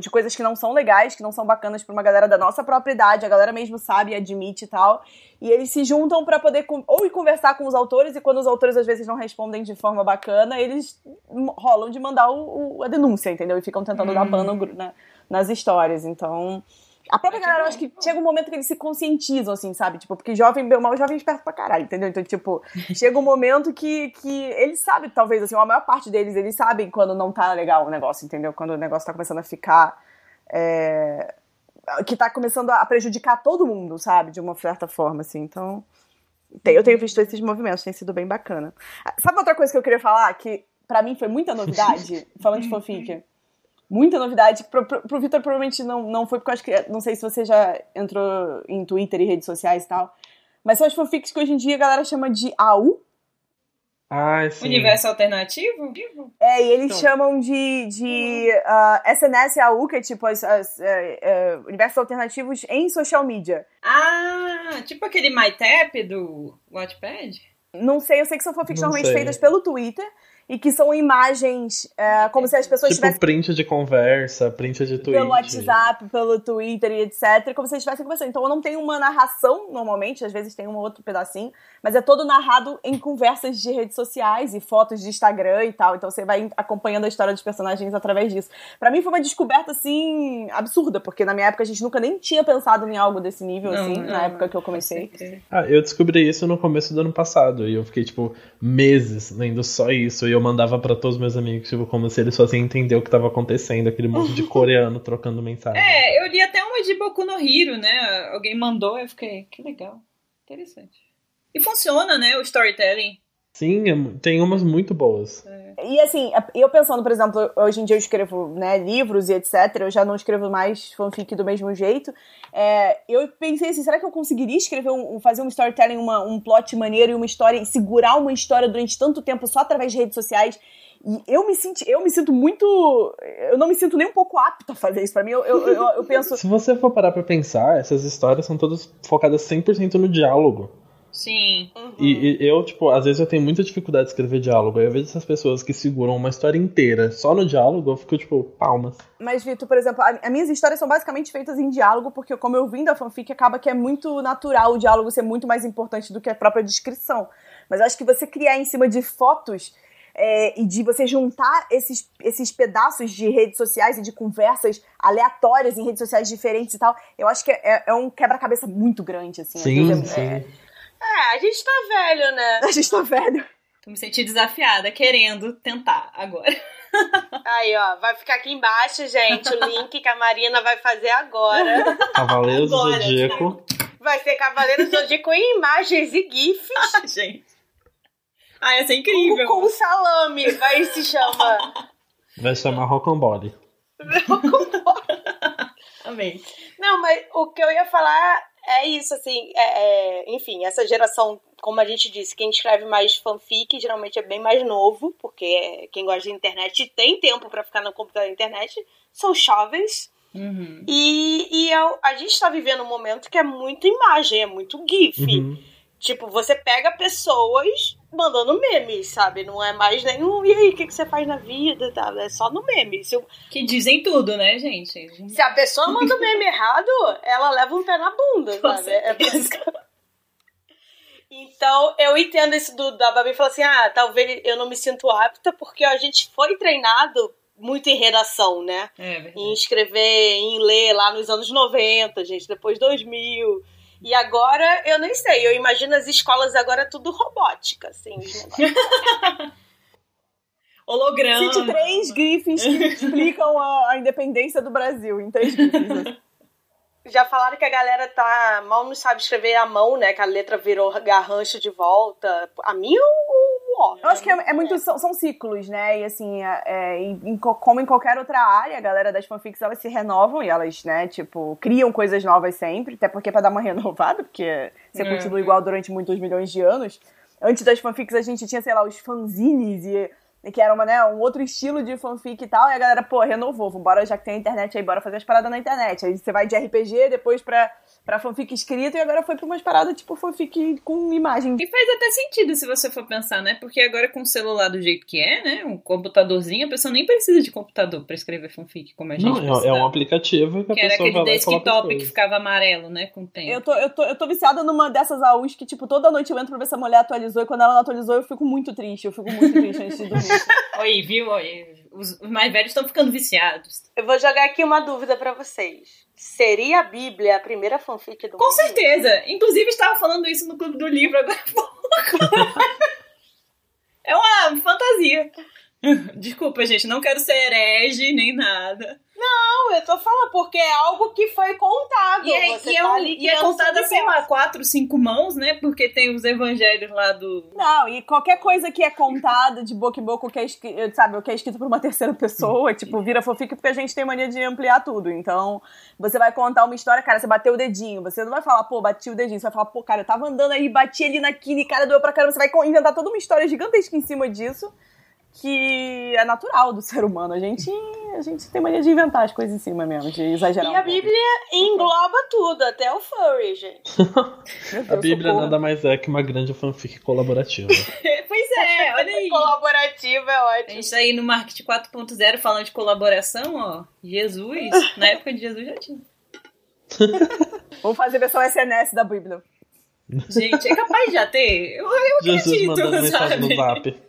Speaker 2: de coisas que não são legais, que não são bacanas pra uma galera da nossa própria idade, a galera mesmo sabe, admite e tal. E eles se juntam pra poder ou ir conversar com os autores, e quando os autores às vezes não respondem de forma bacana, eles rolam de mandar o, o- a denúncia, entendeu? E ficam tentando dar ban no gru- na- nas histórias. Então. A própria galera, eu acho que chega um momento que eles se conscientizam, assim, sabe? Tipo, porque jovem, bem mal, jovem é esperto pra caralho, entendeu? Então, tipo, chega um momento que, que eles sabem, talvez, assim, a maior parte deles, eles sabem quando não tá legal o negócio, entendeu? Quando o negócio tá começando a ficar. é, que tá começando a prejudicar todo mundo, sabe? De uma certa forma, assim. Então. tem- eu tenho visto esses movimentos, tem sido bem bacana. Ah, Sabe outra coisa que eu queria falar? Que pra mim foi muita novidade, falando de fanfic? Muita novidade. Pro, pro, pro Vitor provavelmente não, não foi, porque eu acho que. Não sei se você já entrou em Twitter e redes sociais e tal. Mas são as fanfics que hoje em dia a galera chama de AU.
Speaker 4: Ai, sim.
Speaker 3: Universo alternativo?
Speaker 2: É, e eles
Speaker 3: Então.
Speaker 2: chamam de, de ah, SNS AU, que é tipo as, as, é, é, universos alternativos em social media.
Speaker 3: Ah, tipo aquele MyTap do Wattpad?
Speaker 2: Não sei, eu sei que são fanfics normalmente feitas pelo Twitter. E que são imagens é, como se as pessoas
Speaker 4: Tipo
Speaker 2: tivessem
Speaker 4: print de conversa, print de tweet.
Speaker 2: pelo WhatsApp, pelo Twitter e etc, como se eles estivessem conversando. Então eu não tenho uma narração normalmente, às vezes tem um outro pedacinho, mas é todo narrado em conversas de redes sociais e fotos de Instagram e tal. Então você vai acompanhando a história dos personagens através disso. Pra mim foi uma descoberta assim absurda, porque na minha época a gente nunca nem tinha pensado em algo desse nível
Speaker 3: Não,
Speaker 2: assim,
Speaker 3: não,
Speaker 2: na época que eu comecei.
Speaker 4: Ah, eu descobri isso no começo do ano passado. E eu fiquei, tipo, meses lendo só isso. E eu mandava pra todos os meus amigos, tipo, como se eles fossem entender o que tava acontecendo. Aquele monte de coreano trocando mensagem.
Speaker 3: É, eu li até uma de Boku no Hiro, né? Alguém mandou, eu fiquei, que legal. Interessante. E funciona, né? O storytelling.
Speaker 4: Sim, é tem umas muito boas.
Speaker 2: E assim, eu pensando, por exemplo, hoje em dia eu escrevo né, livros e etc. Eu já não escrevo mais fanfic do mesmo jeito. É, eu pensei assim, será que eu conseguiria escrever um, fazer um storytelling, uma, um plot maneiro e uma história, e segurar uma história durante tanto tempo só através de redes sociais? E eu me senti, eu me sinto muito. Eu não me sinto nem um pouco apta a fazer isso. Pra mim, eu, eu, eu, eu penso.
Speaker 4: Se você for parar pra pensar, essas histórias são todas focadas 100% no diálogo.
Speaker 3: Sim.
Speaker 4: E, e eu, tipo, às vezes eu tenho muita dificuldade de escrever diálogo. Aí eu vejo essas pessoas que seguram uma história inteira só no diálogo, eu fico, tipo, palmas.
Speaker 2: Mas, Vitor, por exemplo, a- as minhas histórias são basicamente feitas em diálogo, porque como eu vim da fanfic, acaba que é muito natural o diálogo ser muito mais importante do que a própria descrição. Mas eu acho que você criar em cima de fotos é, e de você juntar esses, esses pedaços de redes sociais e de conversas aleatórias em redes sociais diferentes e tal, eu acho que é, é um quebra-cabeça muito grande, assim. Às
Speaker 4: Sim,
Speaker 2: vezes
Speaker 4: sim.
Speaker 2: É-
Speaker 1: É, a gente tá velho, né?
Speaker 2: A gente tá velho.
Speaker 3: Tô me sentindo desafiada, querendo tentar agora.
Speaker 1: Aí, ó, vai ficar aqui embaixo, gente, o link que a Marina vai fazer agora.
Speaker 4: Cavaleiros do Zodíaco.
Speaker 1: Vai ser Cavaleiro Zodíaco em imagens e GIFs
Speaker 3: Gente. Ah, ia ser incrível.
Speaker 1: com salame, vai se chama.
Speaker 4: Vai chamar Rocambole.
Speaker 3: Amei.
Speaker 1: Não, mas o que eu ia falar é isso, assim, é, é, enfim, essa geração, como a gente disse, quem escreve mais fanfic geralmente é bem mais novo, porque é- quem gosta de internet tem tempo pra ficar no computador da internet, são jovens.
Speaker 3: Uhum.
Speaker 1: E, e eu- a gente tá vivendo um momento que é muita imagem, é muito GIF.
Speaker 4: Uhum.
Speaker 1: Tipo, você pega pessoas mandando memes, sabe? Não é mais nenhum. E aí, o que, que você faz na vida? Tá? É só no meme. Se, o-
Speaker 3: Que dizem tudo, né, gente?
Speaker 1: se a pessoa manda o meme errado, ela leva um pé na bunda,
Speaker 3: Com
Speaker 1: sabe? É basicamente- Então, eu entendo isso do, da Babi falar assim: ah, talvez eu não me sinto apta, porque a gente foi treinado muito em redação, né?
Speaker 3: É verdade.
Speaker 1: em escrever, em ler lá nos anos 90, gente, depois 2000. E agora, eu nem sei, eu imagino as escolas agora tudo robótica, assim, os negócios.
Speaker 3: Holograma.
Speaker 2: Cite três grifes que explicam a, a independência do Brasil em três grifes.
Speaker 1: Já falaram que a galera tá mal não sabe escrever à mão, né? Que a letra virou garrancho de volta. A ou o
Speaker 2: Eu acho que é, é muito. São, são ciclos, né? E assim, é, é, em- em co- como em qualquer outra área, a galera das fanfics elas se renovam e elas, né, tipo, criam coisas novas sempre, até porque é pra dar uma renovada, porque você
Speaker 3: Uhum.
Speaker 2: continua igual durante muitos milhões de anos. Antes das fanfics a gente tinha, sei lá, os fanzines e. e Que era uma, né, um outro estilo de fanfic e tal, e a galera, pô, renovou, vambora, já que tem a internet aí, bora fazer as paradas na internet. Aí você vai de RPG, depois pra, pra fanfic escrita, e agora foi pra umas paradas tipo fanfic com imagem.
Speaker 3: E faz até sentido se você for pensar, né? Porque agora com o celular do jeito que é, né? Um computadorzinho, a pessoa nem precisa de computador pra escrever fanfic, como a gente
Speaker 4: Não, é, é um aplicativo que a
Speaker 3: Que era
Speaker 4: pessoa
Speaker 3: aquele
Speaker 4: vai lá e coloca as
Speaker 3: desktop que ficava amarelo, né? Com o tempo.
Speaker 2: Eu tô, eu, tô, eu tô viciada numa dessas AUs que, tipo, toda noite eu entro pra ver se a mulher atualizou e quando ela não atualizou eu fico muito triste. Eu fico muito triste antes de dormir.
Speaker 3: Oi, viu? Oi, os, os mais velhos estão ficando viciados.
Speaker 1: Eu vou jogar aqui uma dúvida pra vocês. Seria a Bíblia a primeira fanfic do
Speaker 3: Com
Speaker 1: mundo?
Speaker 3: certeza. Inclusive, estava falando isso no Clube do Livro agora há pouco. é uma fantasia. Desculpa, gente, não quero ser herege nem nada.
Speaker 1: Não, eu tô falando porque é algo que foi contado.
Speaker 3: E é, e é,
Speaker 1: tá
Speaker 3: um-
Speaker 1: ali
Speaker 3: e é
Speaker 1: seu
Speaker 3: sei lá, quatro, cinco mãos, né? Porque tem os evangelhos lá do.
Speaker 2: Não, e qualquer coisa que é contada de boca em boca, o que é escrito, sabe, o que é escrito por uma terceira pessoa, tipo, vira fofica porque a gente tem mania de ampliar tudo. Então, você vai contar uma história, cara, você bateu o dedinho. Você não vai falar, pô, bati o dedinho. Você vai falar, pô, cara, eu tava andando aí, bati ali na quina e cara doeu pra caramba. Você vai inventar toda uma história gigantesca em cima disso. Que é natural do ser humano. A gente, a gente tem mania de inventar as coisas em cima mesmo, de exagerar.
Speaker 1: E
Speaker 2: um
Speaker 1: a
Speaker 2: pouco.
Speaker 1: Bíblia engloba tudo, até o furry, gente.
Speaker 2: Deus,
Speaker 4: A Bíblia
Speaker 2: socorro.
Speaker 4: nada mais é que uma grande fanfic colaborativa.
Speaker 3: pois é, olha aí.
Speaker 1: Colaborativo é
Speaker 3: A
Speaker 1: ótimo.
Speaker 3: gente tá aí no Marketing 4.0 falando de colaboração, ó. Jesus, na época de Jesus já tinha.
Speaker 2: Vamos fazer versão SNS da Bíblia.
Speaker 3: Gente, é capaz de já ter? Eu, eu
Speaker 4: Jesus
Speaker 3: acredito,
Speaker 4: mandando mensagem no
Speaker 3: sabe?
Speaker 4: zap.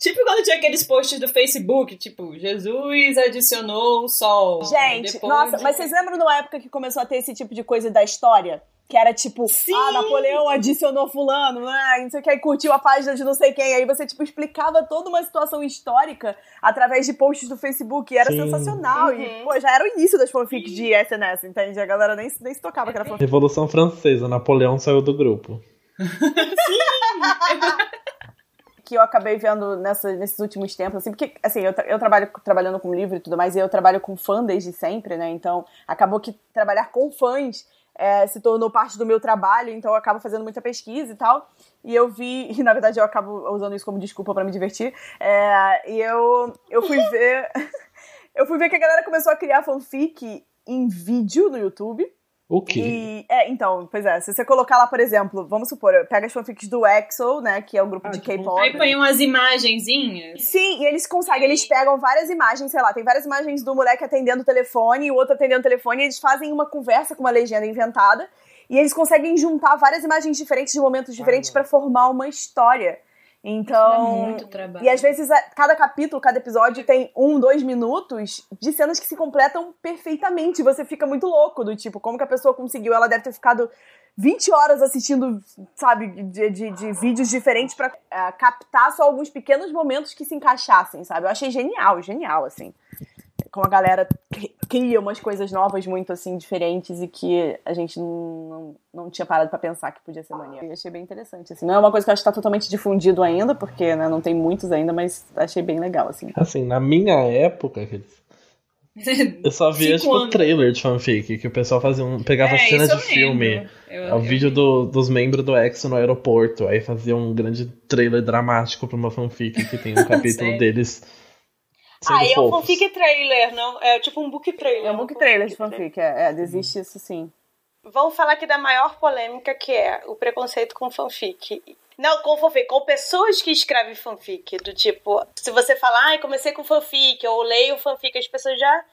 Speaker 3: Tipo quando tinha aqueles posts do Facebook, tipo, Jesus adicionou o sol.
Speaker 2: Gente,
Speaker 3: Depois
Speaker 2: nossa,
Speaker 3: de-
Speaker 2: mas vocês lembram numa época que começou a ter esse tipo de coisa da história? Que era tipo,
Speaker 3: Sim!
Speaker 2: ah, Napoleão adicionou fulano, ah, não sei o que, aí curtiu a página de não sei quem. Aí você, tipo, explicava toda uma situação histórica através de posts do Facebook. E era
Speaker 4: Sim.
Speaker 2: sensacional. E,
Speaker 1: Uhum.
Speaker 2: pô, já era o início das fanfics de SNS, entende? A galera nem, nem se tocava que era fanfic.
Speaker 4: Revolução Francesa, Napoleão saiu do grupo.
Speaker 2: que eu acabei vendo nessa, nesses últimos tempos, assim, porque, assim, eu, tra- eu trabalho trabalhando com livro e tudo mais, e eu trabalho com fã desde sempre, né, então acabou que trabalhar com fãs é, se tornou parte do meu trabalho, então eu acabo fazendo muita pesquisa e tal, e eu vi, e na verdade eu acabo usando isso como desculpa pra me divertir, é, e eu, eu fui ver, eu fui ver que a galera começou a criar fanfic em vídeo no YouTube,
Speaker 4: O quê?
Speaker 2: e, é, então, pois é, se você colocar lá, por exemplo, vamos supor, pega as fanfics do EXO, né, que é o grupo
Speaker 4: Ah,
Speaker 2: de
Speaker 4: tipo,
Speaker 2: K-pop.
Speaker 3: Aí põe umas imagenzinhas.
Speaker 2: Sim, e eles conseguem, eles pegam várias imagens, sei lá, tem várias imagens do moleque atendendo o telefone e o outro atendendo o telefone, e eles fazem uma conversa com uma legenda inventada, e eles conseguem juntar várias imagens diferentes de momentos diferentes pra formar uma história. Então.
Speaker 3: muito trabalho.
Speaker 2: E às vezes cada capítulo, cada episódio tem um, dois minutos de cenas que se completam perfeitamente. Você fica muito louco do tipo, como que a pessoa conseguiu? Ela deve ter ficado 20 horas assistindo, sabe, de, de, de vídeos diferentes pra eh, captar só alguns pequenos momentos que se encaixassem, sabe? Eu achei genial, genial, assim. Como a galera cri- cria umas coisas novas muito, assim, diferentes e que a gente não, não, não tinha parado pra pensar que podia ser maneiro. E achei bem interessante, assim. Não é uma coisa que eu acho que tá totalmente difundido ainda, porque né, não tem muitos ainda, mas achei bem legal, assim.
Speaker 4: Assim, na minha época, eu só via, tipo,
Speaker 3: anos.
Speaker 4: trailer de fanfic, que o pessoal fazia um, pegava
Speaker 3: É,
Speaker 4: cena de
Speaker 3: eu
Speaker 4: filme.
Speaker 3: lembro. Eu-
Speaker 4: É o
Speaker 3: eu-
Speaker 4: vídeo do- dos membros do EXO no aeroporto. Aí fazia um grande trailer dramático pra uma fanfic que tem um capítulo deles.
Speaker 1: Ah, e é um fanfic trailer, não? É tipo um book trailer.
Speaker 2: É um book trailer de fanfic, é, é, existe isso sim.
Speaker 1: Vamos falar aqui da maior polêmica que é o preconceito com fanfic. Não, com fanfic, com pessoas que escrevem fanfic. Do tipo, se você falar, ai, comecei com fanfic, ou leio fanfic, as pessoas já.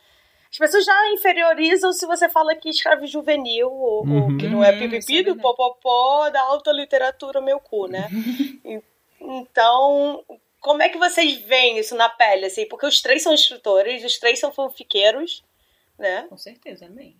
Speaker 1: As pessoas já inferiorizam se você fala que escreve juvenil, ou, ou
Speaker 4: Uhum.
Speaker 1: que não é
Speaker 3: Uhum,
Speaker 1: pipipi
Speaker 3: é
Speaker 1: do popopó da alta literatura, meu cu, né? Então, como é que vocês veem isso na pele, assim? Porque os três são escritores, os três são fanfiqueiros, né?
Speaker 3: Com certeza, amém.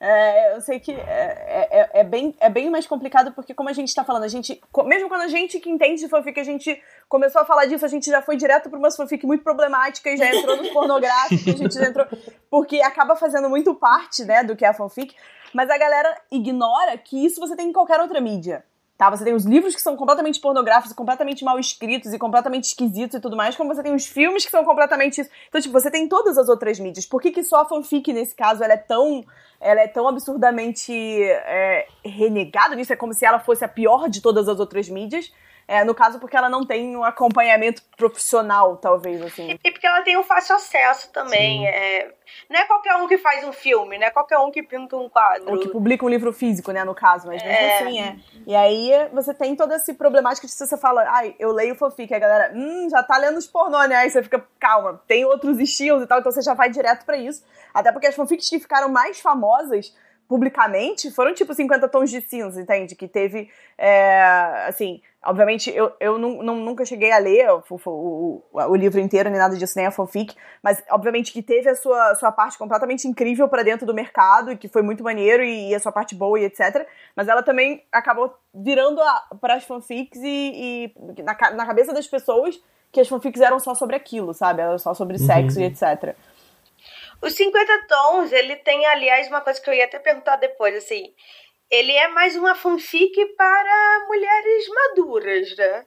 Speaker 2: É, eu sei que é, é, é bem, é bem mais complicado porque, como a gente tá falando, a gente. Mesmo quando a gente que entende de fanfic, a gente começou a falar disso, a gente já foi direto pra umas fanfic muito problemáticas, já entrou nos pornográficos, a gente já entrou. Porque acaba fazendo muito parte, né, do que é a fanfic. Mas a galera ignora que isso você tem em qualquer outra mídia. Tá, você tem os livros que são completamente pornográficos, completamente mal escritos e completamente esquisitos e tudo mais, como você tem os filmes que são completamente isso. Então, tipo, você tem todas as outras mídias. Por que, que só a fanfic, nesse caso, ela é tão. Ela é tão absurdamente é, renegada nisso? É como se ela fosse a pior de todas as outras mídias. É, no caso, porque ela não tem um acompanhamento profissional, talvez, assim.
Speaker 1: E porque ela tem um fácil acesso também. É... Não é qualquer um que faz um filme, não é qualquer um que pinta um quadro.
Speaker 2: Ou que publica um livro físico, né, no caso, mas mesmo
Speaker 1: É.
Speaker 2: assim é. E aí você tem toda essa problemática de se você fala, ai, eu leio fanfic, a galera, hum, já tá lendo os pornô, né? Aí você fica, calma, tem outros estilos e tal, então você já vai direto pra isso. Até porque as fanfics que ficaram mais famosas publicamente foram tipo 50 tons de cinza, entende? Que teve, é, assim, obviamente eu, eu nu- nu- nunca cheguei a ler o, o, o- livro inteiro, nem nada disso, nem a fanfic, mas obviamente que teve a sua, sua parte completamente incrível pra dentro do mercado, e que foi muito maneiro, e, e a sua parte boa e etc. Mas ela também acabou virando para as fanfics e, e na, na cabeça das pessoas que as fanfics eram só sobre aquilo, sabe? Eram só sobre sexo e etc.
Speaker 1: Os 50 Tons, ele tem, aliás, uma coisa que eu ia até perguntar depois, assim. Ele é mais uma fanfic para mulheres maduras, né?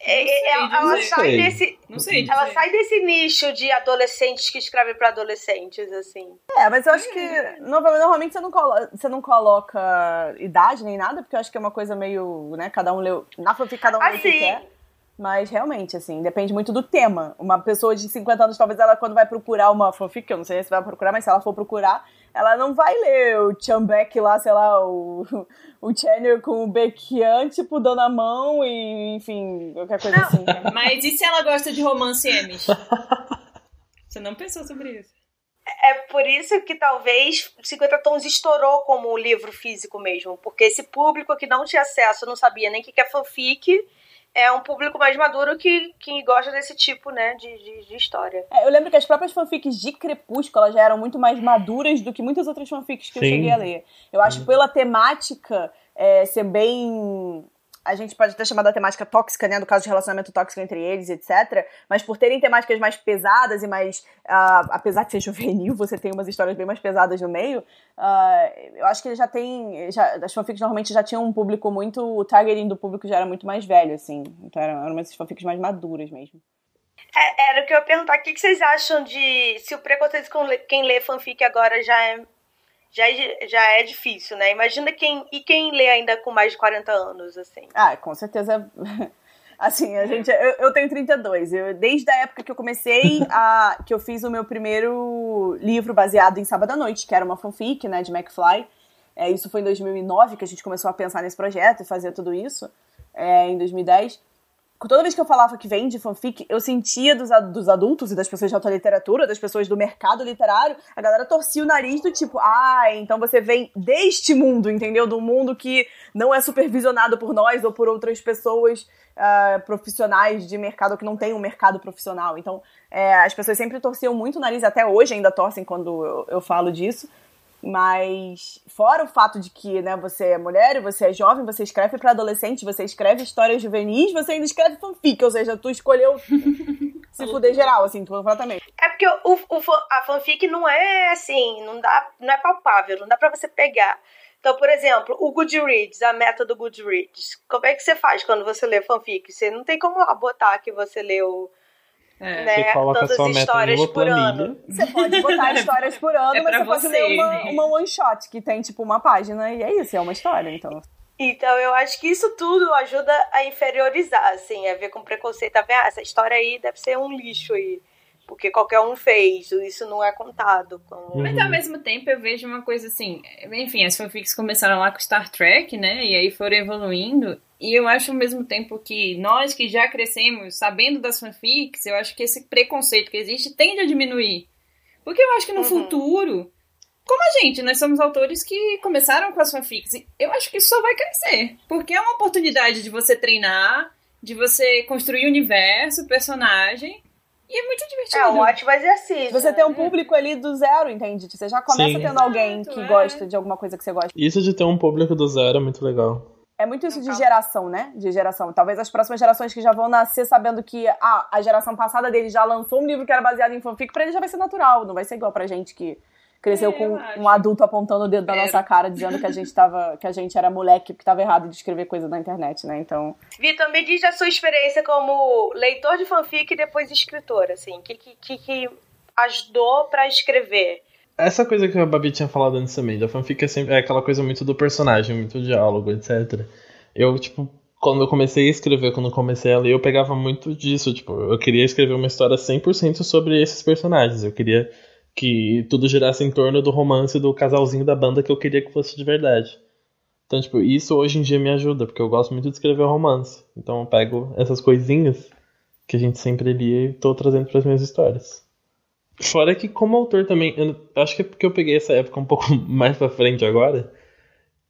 Speaker 1: É-
Speaker 3: Não sei
Speaker 1: é- ela sai
Speaker 4: Sei.
Speaker 1: desse.
Speaker 3: Não sei.
Speaker 1: Ela sai desse nicho de adolescentes que escrevem para adolescentes, assim.
Speaker 2: É, mas eu acho que nova- normalmente você não, colo- você não coloca idade nem nada, porque eu acho que é uma coisa meio, né, cada um leu, na fanfic cada um lê o que
Speaker 1: Assim,
Speaker 2: quer. Mas realmente, assim, depende muito do tema. Uma pessoa de 50 anos, talvez ela, quando vai procurar uma fanfic, eu não sei se vai procurar, mas se ela for procurar, ela não vai ler o Chambek lá, sei lá, o, o Chandler com o Bekian, tipo, dando a mão e, enfim, qualquer coisa
Speaker 3: não,
Speaker 2: assim.
Speaker 3: Mas e se ela gosta de romance Amish? Você não pensou sobre isso?
Speaker 1: É por isso que talvez 50 Tons estourou como um livro físico mesmo, porque esse público que não tinha acesso, não sabia nem o que é fanfic, é um público mais maduro que, que gosta desse tipo, né, de, de, de história.
Speaker 2: É, eu lembro que as próprias fanfics de Crepúsculo já eram muito mais maduras do que muitas outras fanfics que Sim. eu cheguei a ler. Eu acho que pela temática é, ser bem a gente pode até chamar da temática tóxica, né, do caso de relacionamento tóxico entre eles, etc. Mas por terem temáticas mais pesadas e mais, uh, apesar de ser juvenil, você tem umas histórias bem mais pesadas no meio. Uh, eu acho que ele já tem, já, as fanfics normalmente já tinham um público muito, o targeting do público já era muito mais velho, assim. Então eram, eram umas fanfics mais maduras mesmo.
Speaker 1: É, era o que eu ia perguntar. O que vocês acham de se o preconceito com quem lê fanfic agora já é já, é já é difícil, né? Imagina quem. E quem lê ainda com mais de 40 anos, assim.
Speaker 2: Ah, com certeza. Assim, a gente. Eu, eu tenho 32. Eu, desde a época que eu comecei a. que eu fiz o meu primeiro livro baseado em Sábado à Noite, que era uma fanfic, né, de McFly. É, isso foi em 2009 que a gente começou a pensar nesse projeto e fazer tudo isso. É, em 2010 toda vez que eu falava que vem de fanfic, eu sentia dos, dos adultos e das pessoas de alta literatura, das pessoas do mercado literário, a galera torcia o nariz do tipo, ah, então você vem deste mundo, entendeu? Do mundo que não é supervisionado por nós ou por outras pessoas uh, profissionais de mercado que não tem um mercado profissional. Então, é, as pessoas sempre torciam muito o nariz, até hoje ainda torcem quando eu, eu falo disso. Mas fora o fato de que, né, você é mulher, você é jovem, você escreve para adolescente, você escreve histórias juvenis, você ainda escreve fanfic, ou seja, tu escolheu se fuder geral, assim, completamente.
Speaker 1: É porque o, o, a fanfic não é assim, não dá, não é palpável, não dá para você pegar. Então, por exemplo, o Goodreads, a meta do Goodreads. Como é que você faz quando você lê fanfic? Você não tem como botar que você leu é. Né?
Speaker 4: Você coloca Tantas sua histórias por ano.
Speaker 2: Você pode botar histórias por ano, é mas você, você, pode ler uma, né? uma one shot que tem tipo uma página e é isso, é uma história, então.
Speaker 1: Então, eu acho que isso tudo ajuda a inferiorizar, assim, a ver com preconceito, a ver, ah, essa história aí deve ser um lixo aí, porque qualquer um fez, isso não é contado. Como...
Speaker 3: Mas ao mesmo tempo eu vejo uma coisa assim, enfim, as fanfics começaram lá com Star Trek, né, e aí foram evoluindo, e eu acho ao mesmo tempo que nós que já crescemos sabendo das fanfics, eu acho que esse preconceito que existe tende a diminuir. Porque eu acho que no uhum. futuro, como a gente, nós somos autores que começaram com as fanfics, eu acho que isso só vai crescer. Porque é uma oportunidade de você treinar, de você construir universo, personagem. E é muito divertido.
Speaker 1: É um ótimo exercício.
Speaker 2: Você tem um público ali do zero, entende? Você já começa Sim. tendo alguém que é. gosta de alguma coisa que você gosta.
Speaker 4: Isso de ter um público do zero é muito legal.
Speaker 2: É muito isso de geração, né? De geração. Talvez as próximas gerações que já vão nascer sabendo que ah, a geração passada dele já lançou um livro que era baseado em fanfic, pra ele já vai ser natural, não vai ser igual pra gente que cresceu é, com um adulto apontando o dedo da nossa cara, dizendo que a gente tava, que a gente era moleque, que tava errado de escrever coisa na internet, né? Então.
Speaker 1: Vitor, me diz a sua experiência como leitor de fanfic e depois escritor, assim. O que, que, que ajudou para escrever?
Speaker 4: Essa coisa que a Babi tinha falado antes também, da fanfic é, sempre, é aquela coisa muito do personagem, muito diálogo, etc. Eu, tipo, quando eu comecei a escrever, quando eu comecei a ler, eu pegava muito disso, tipo, eu queria escrever uma história 100% sobre esses personagens. Eu queria que tudo girasse em torno do romance do casalzinho da banda que eu queria que fosse de verdade. Então, tipo, isso hoje em dia me ajuda, porque eu gosto muito de escrever romance. Então eu pego essas coisinhas que a gente sempre lia e tô trazendo para as minhas histórias. Fora que como autor também, eu acho que é porque eu peguei essa época um pouco mais pra frente agora,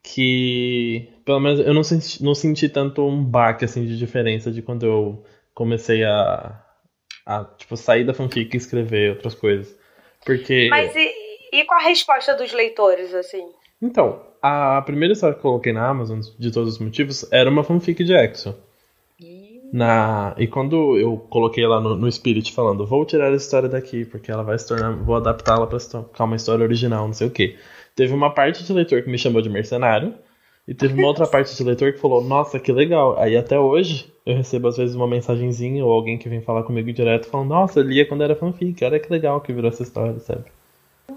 Speaker 4: que pelo menos eu não senti, não senti tanto um baque assim de diferença de quando eu comecei a, a tipo, sair da fanfic e escrever outras coisas. Porque.
Speaker 1: Mas e, e com a resposta dos leitores, assim?
Speaker 4: Então, a primeira história que eu coloquei na Amazon, de todos os motivos, era uma fanfic de Exo. Na... E quando eu coloquei lá no, no Spirit falando, vou tirar a história daqui, porque ela vai se tornar. Vou adaptá-la pra ficar uma história original, não sei o que. Teve uma parte de leitor que me chamou de mercenário. E teve uma outra parte de leitor que falou, nossa, que legal. Aí até hoje eu recebo às vezes uma mensagenzinha ou alguém que vem falar comigo direto falando, nossa, lia quando era fanfic, olha que legal que virou essa história, sabe?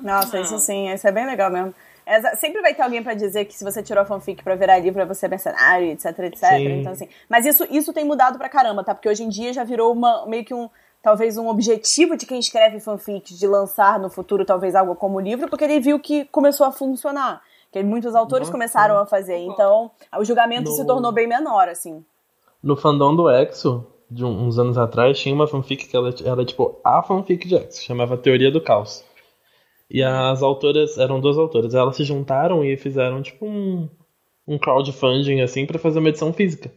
Speaker 2: Nossa, isso sim, isso é bem legal mesmo. É, sempre vai ter alguém para dizer que se você tirou a fanfic pra virar livro, é você é mercenário, etc, etc. Sim. Então, assim. Mas isso, isso tem mudado pra caramba, tá? Porque hoje em dia já virou uma, meio que um. Talvez um objetivo de quem escreve fanfic de lançar no futuro talvez algo como livro, porque ele viu que começou a funcionar. Que muitos autores Nossa. começaram a fazer. Então, o julgamento no... se tornou bem menor, assim.
Speaker 4: No fandom do Exo, de uns anos atrás, tinha uma fanfic que ela era tipo a fanfic de Exo, chamava Teoria do Caos. E as autoras, eram duas autoras, elas se juntaram e fizeram tipo um, um crowdfunding assim para fazer uma edição física.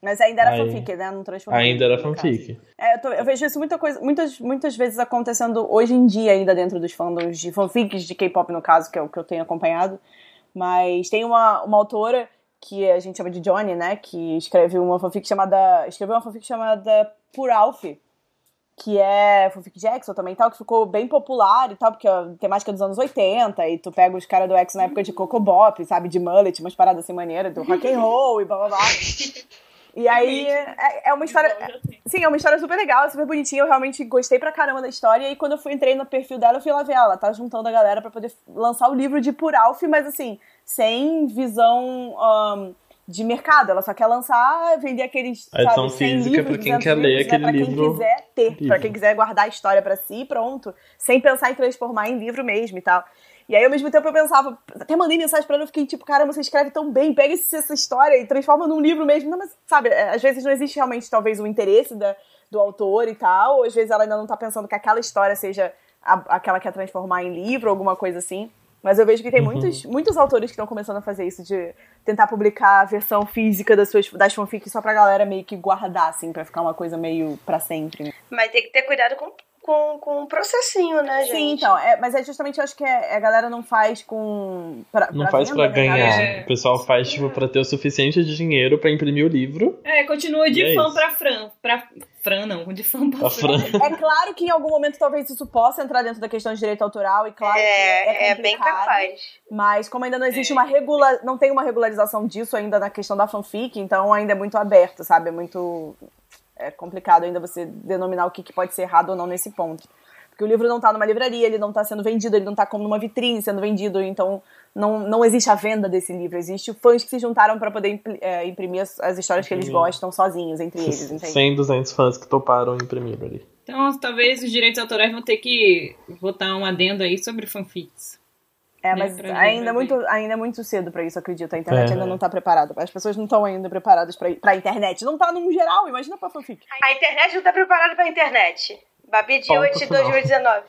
Speaker 2: Mas ainda era Aí, fanfic, né? Não transformou.
Speaker 4: Ainda era fanfic.
Speaker 2: É, eu, tô, eu, vejo isso muita coisa, muitas, muitas vezes acontecendo hoje em dia ainda dentro dos fandoms de fanfics de K-pop, no caso, que é o que eu tenho acompanhado. Mas tem uma, uma autora que a gente chama de Johnny, né? Que escreve uma fanfic chamada. Escreveu uma fanfic chamada Por Alf, que é fanfic de Exo também tal, que ficou bem popular e tal, porque é temática dos anos 80, e tu pega os caras do Exo na época de Coco Bop, sabe, de mullet, umas paradas assim maneiras, do rock and roll e blá blá blá. E aí é, é, uma história. Sim, é uma história super legal, super bonitinha. Eu realmente gostei pra caramba da história. E quando eu fui entrei no perfil dela, eu fui lá ver ela. Tá juntando a galera pra poder lançar o livro de Puralf, mas assim, sem visão. Um, de mercado, ela só quer lançar, vender aqueles.
Speaker 4: A edição sabe, física para quem quer ler aquele
Speaker 2: pra
Speaker 4: livro.
Speaker 2: Para quem quiser ter, para quem quiser guardar a história para si, pronto, sem pensar em transformar em livro mesmo e tal. E aí, ao mesmo tempo, eu pensava, até mandei mensagem pra ela, eu fiquei tipo, cara, você escreve tão bem, pega essa história e transforma num livro mesmo. Não, mas, sabe, é, às vezes não existe realmente, talvez, o interesse da, do autor e tal, ou às vezes ela ainda não tá pensando que aquela história seja a, aquela que quer transformar em livro, alguma coisa assim. Mas eu vejo que tem uhum. muitos, muitos autores que estão começando a fazer isso, de tentar publicar a versão física das suas das fanfics só pra galera meio que guardar, assim, pra ficar uma coisa meio pra sempre. Né?
Speaker 1: Mas tem que ter cuidado com com, com um processinho, né, gente?
Speaker 2: Sim, então. É, mas é justamente, eu acho que é, a galera não faz com. Pra,
Speaker 4: não pra faz pra né, ganhar. É. O pessoal faz, tipo, pra ter o suficiente de dinheiro pra imprimir o livro.
Speaker 3: É, continua de fã é pra Fran. Pra Fran, não, de fã pra Fran.
Speaker 2: Fran. É claro que em algum momento talvez isso possa entrar dentro da questão de direito autoral, e claro
Speaker 1: é,
Speaker 2: que
Speaker 1: é, é bem capaz.
Speaker 2: Mas como ainda não existe é. uma regula... não tem uma regularização disso ainda na questão da fanfic, então ainda é muito aberto, sabe? É muito é complicado ainda você denominar o que, que pode ser errado ou não nesse ponto. Porque o livro não está numa livraria, ele não está sendo vendido, ele não está como numa vitrine sendo vendido, então não, não existe a venda desse livro. Existe fãs que se juntaram para poder é, imprimir as, as, histórias que eles gostam sozinhos, entre eles, entende?
Speaker 4: 100, 200 fãs que toparam imprimir ali.
Speaker 3: Então, talvez os direitos autorais vão ter que botar um adendo aí sobre fanfics.
Speaker 2: É, né, mas ainda, é muito, ainda é muito cedo para isso, acredito. A internet é. ainda não tá preparada. As pessoas não estão ainda preparadas pra, pra internet. Não tá no geral, imagina pra fanfic.
Speaker 1: A internet não tá preparada pra internet. Babi de 8 de 2019.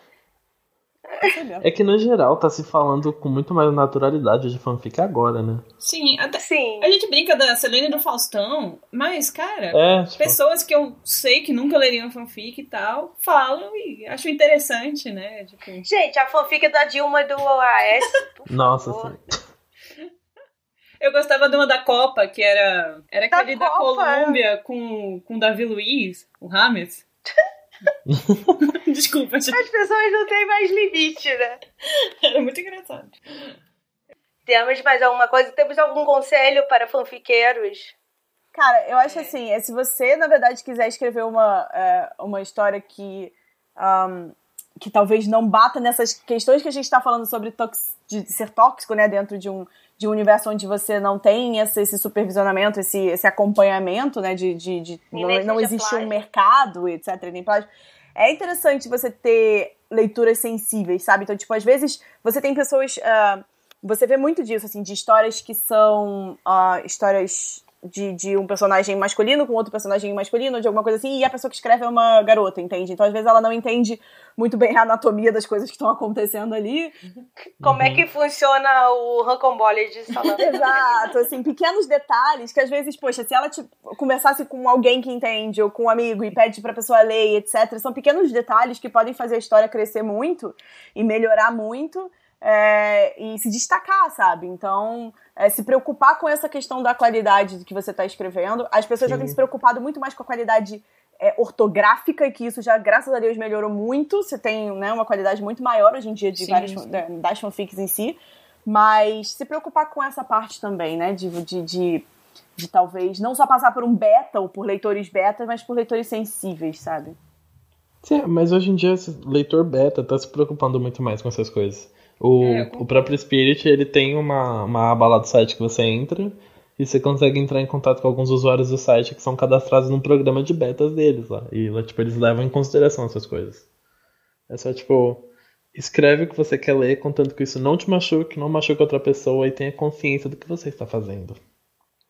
Speaker 4: É que no geral tá se falando com muito mais naturalidade de fanfic agora, né?
Speaker 3: Sim, até,
Speaker 1: Sim.
Speaker 3: A gente brinca da Selene e do Faustão, mas, cara,
Speaker 4: é, tipo...
Speaker 3: pessoas que eu sei que nunca leriam fanfic e tal, falam e acho interessante, né? Tipo...
Speaker 1: Gente, a fanfic da Dilma do OAS.
Speaker 4: Nossa, sim.
Speaker 3: Eu gostava de uma da Copa, que era, era da aquele Copa. da Colômbia com, com Davi Luiz, o Rames. Desculpa, gente.
Speaker 1: As pessoas não têm mais limite, né?
Speaker 3: Era muito engraçado.
Speaker 1: Temos mais alguma coisa? Temos algum conselho para fanfiqueiros?
Speaker 2: Cara, eu acho é. assim, é, se você, na verdade, quiser escrever uma, é, uma história que, um, que talvez não bata nessas questões que a gente está falando sobre de ser tóxico, né, dentro de um, de um universo onde você não tem esse, esse supervisionamento, esse, esse acompanhamento, né, de, de, de não, não existe um mercado, etc, nem é interessante você ter leituras sensíveis, sabe? Então, tipo, às vezes você tem pessoas... Uh, você vê muito disso, assim, de histórias que são uh, histórias de, de um personagem masculino com outro personagem masculino, de alguma coisa assim, e a pessoa que escreve é uma garota, entende? Então, às vezes, ela não entende muito bem a anatomia das coisas que estão acontecendo ali.
Speaker 1: Como uhum. é que funciona o Rancambole de salão?
Speaker 2: Exato, assim, pequenos detalhes que às vezes, poxa, se ela tipo, conversasse com alguém que entende, ou com um amigo e pede pra pessoa ler, etc., são pequenos detalhes que podem fazer a história crescer muito e melhorar muito é, e se destacar, sabe? Então, é, se preocupar com essa questão da qualidade do que você está escrevendo. As pessoas Sim. já têm se preocupado muito mais com a qualidade é, ortográfica, e que isso já, graças a Deus, melhorou muito. Você tem né, uma qualidade muito maior hoje em dia de sim, várias, sim. das fanfics em si. Mas se preocupar com essa parte também, né? De, de, de, de talvez não só passar por um beta ou por leitores beta, mas por leitores sensíveis, sabe?
Speaker 4: Sim, mas hoje em dia, leitor beta tá se preocupando muito mais com essas coisas. O,
Speaker 3: É,
Speaker 4: o próprio Spirit, ele tem uma, uma aba lá do site que você entra e você consegue entrar em contato com alguns usuários do site que são cadastrados num programa de betas deles lá. E lá, tipo, eles levam em consideração essas coisas. É só, tipo, escreve o que você quer ler, contanto que isso não te machuque, não machuque outra pessoa e tenha consciência do que você está fazendo.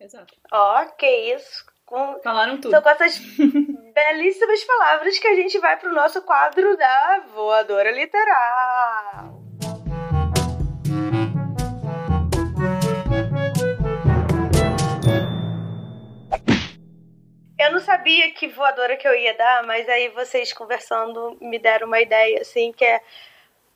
Speaker 3: Exato.
Speaker 1: Ó, que isso. Com...
Speaker 3: Falaram tudo.
Speaker 1: São com essas belíssimas palavras que a gente vai pro nosso quadro da voadora literal. Eu não sabia que voadora que eu ia dar, mas aí vocês conversando me deram uma ideia, assim, que é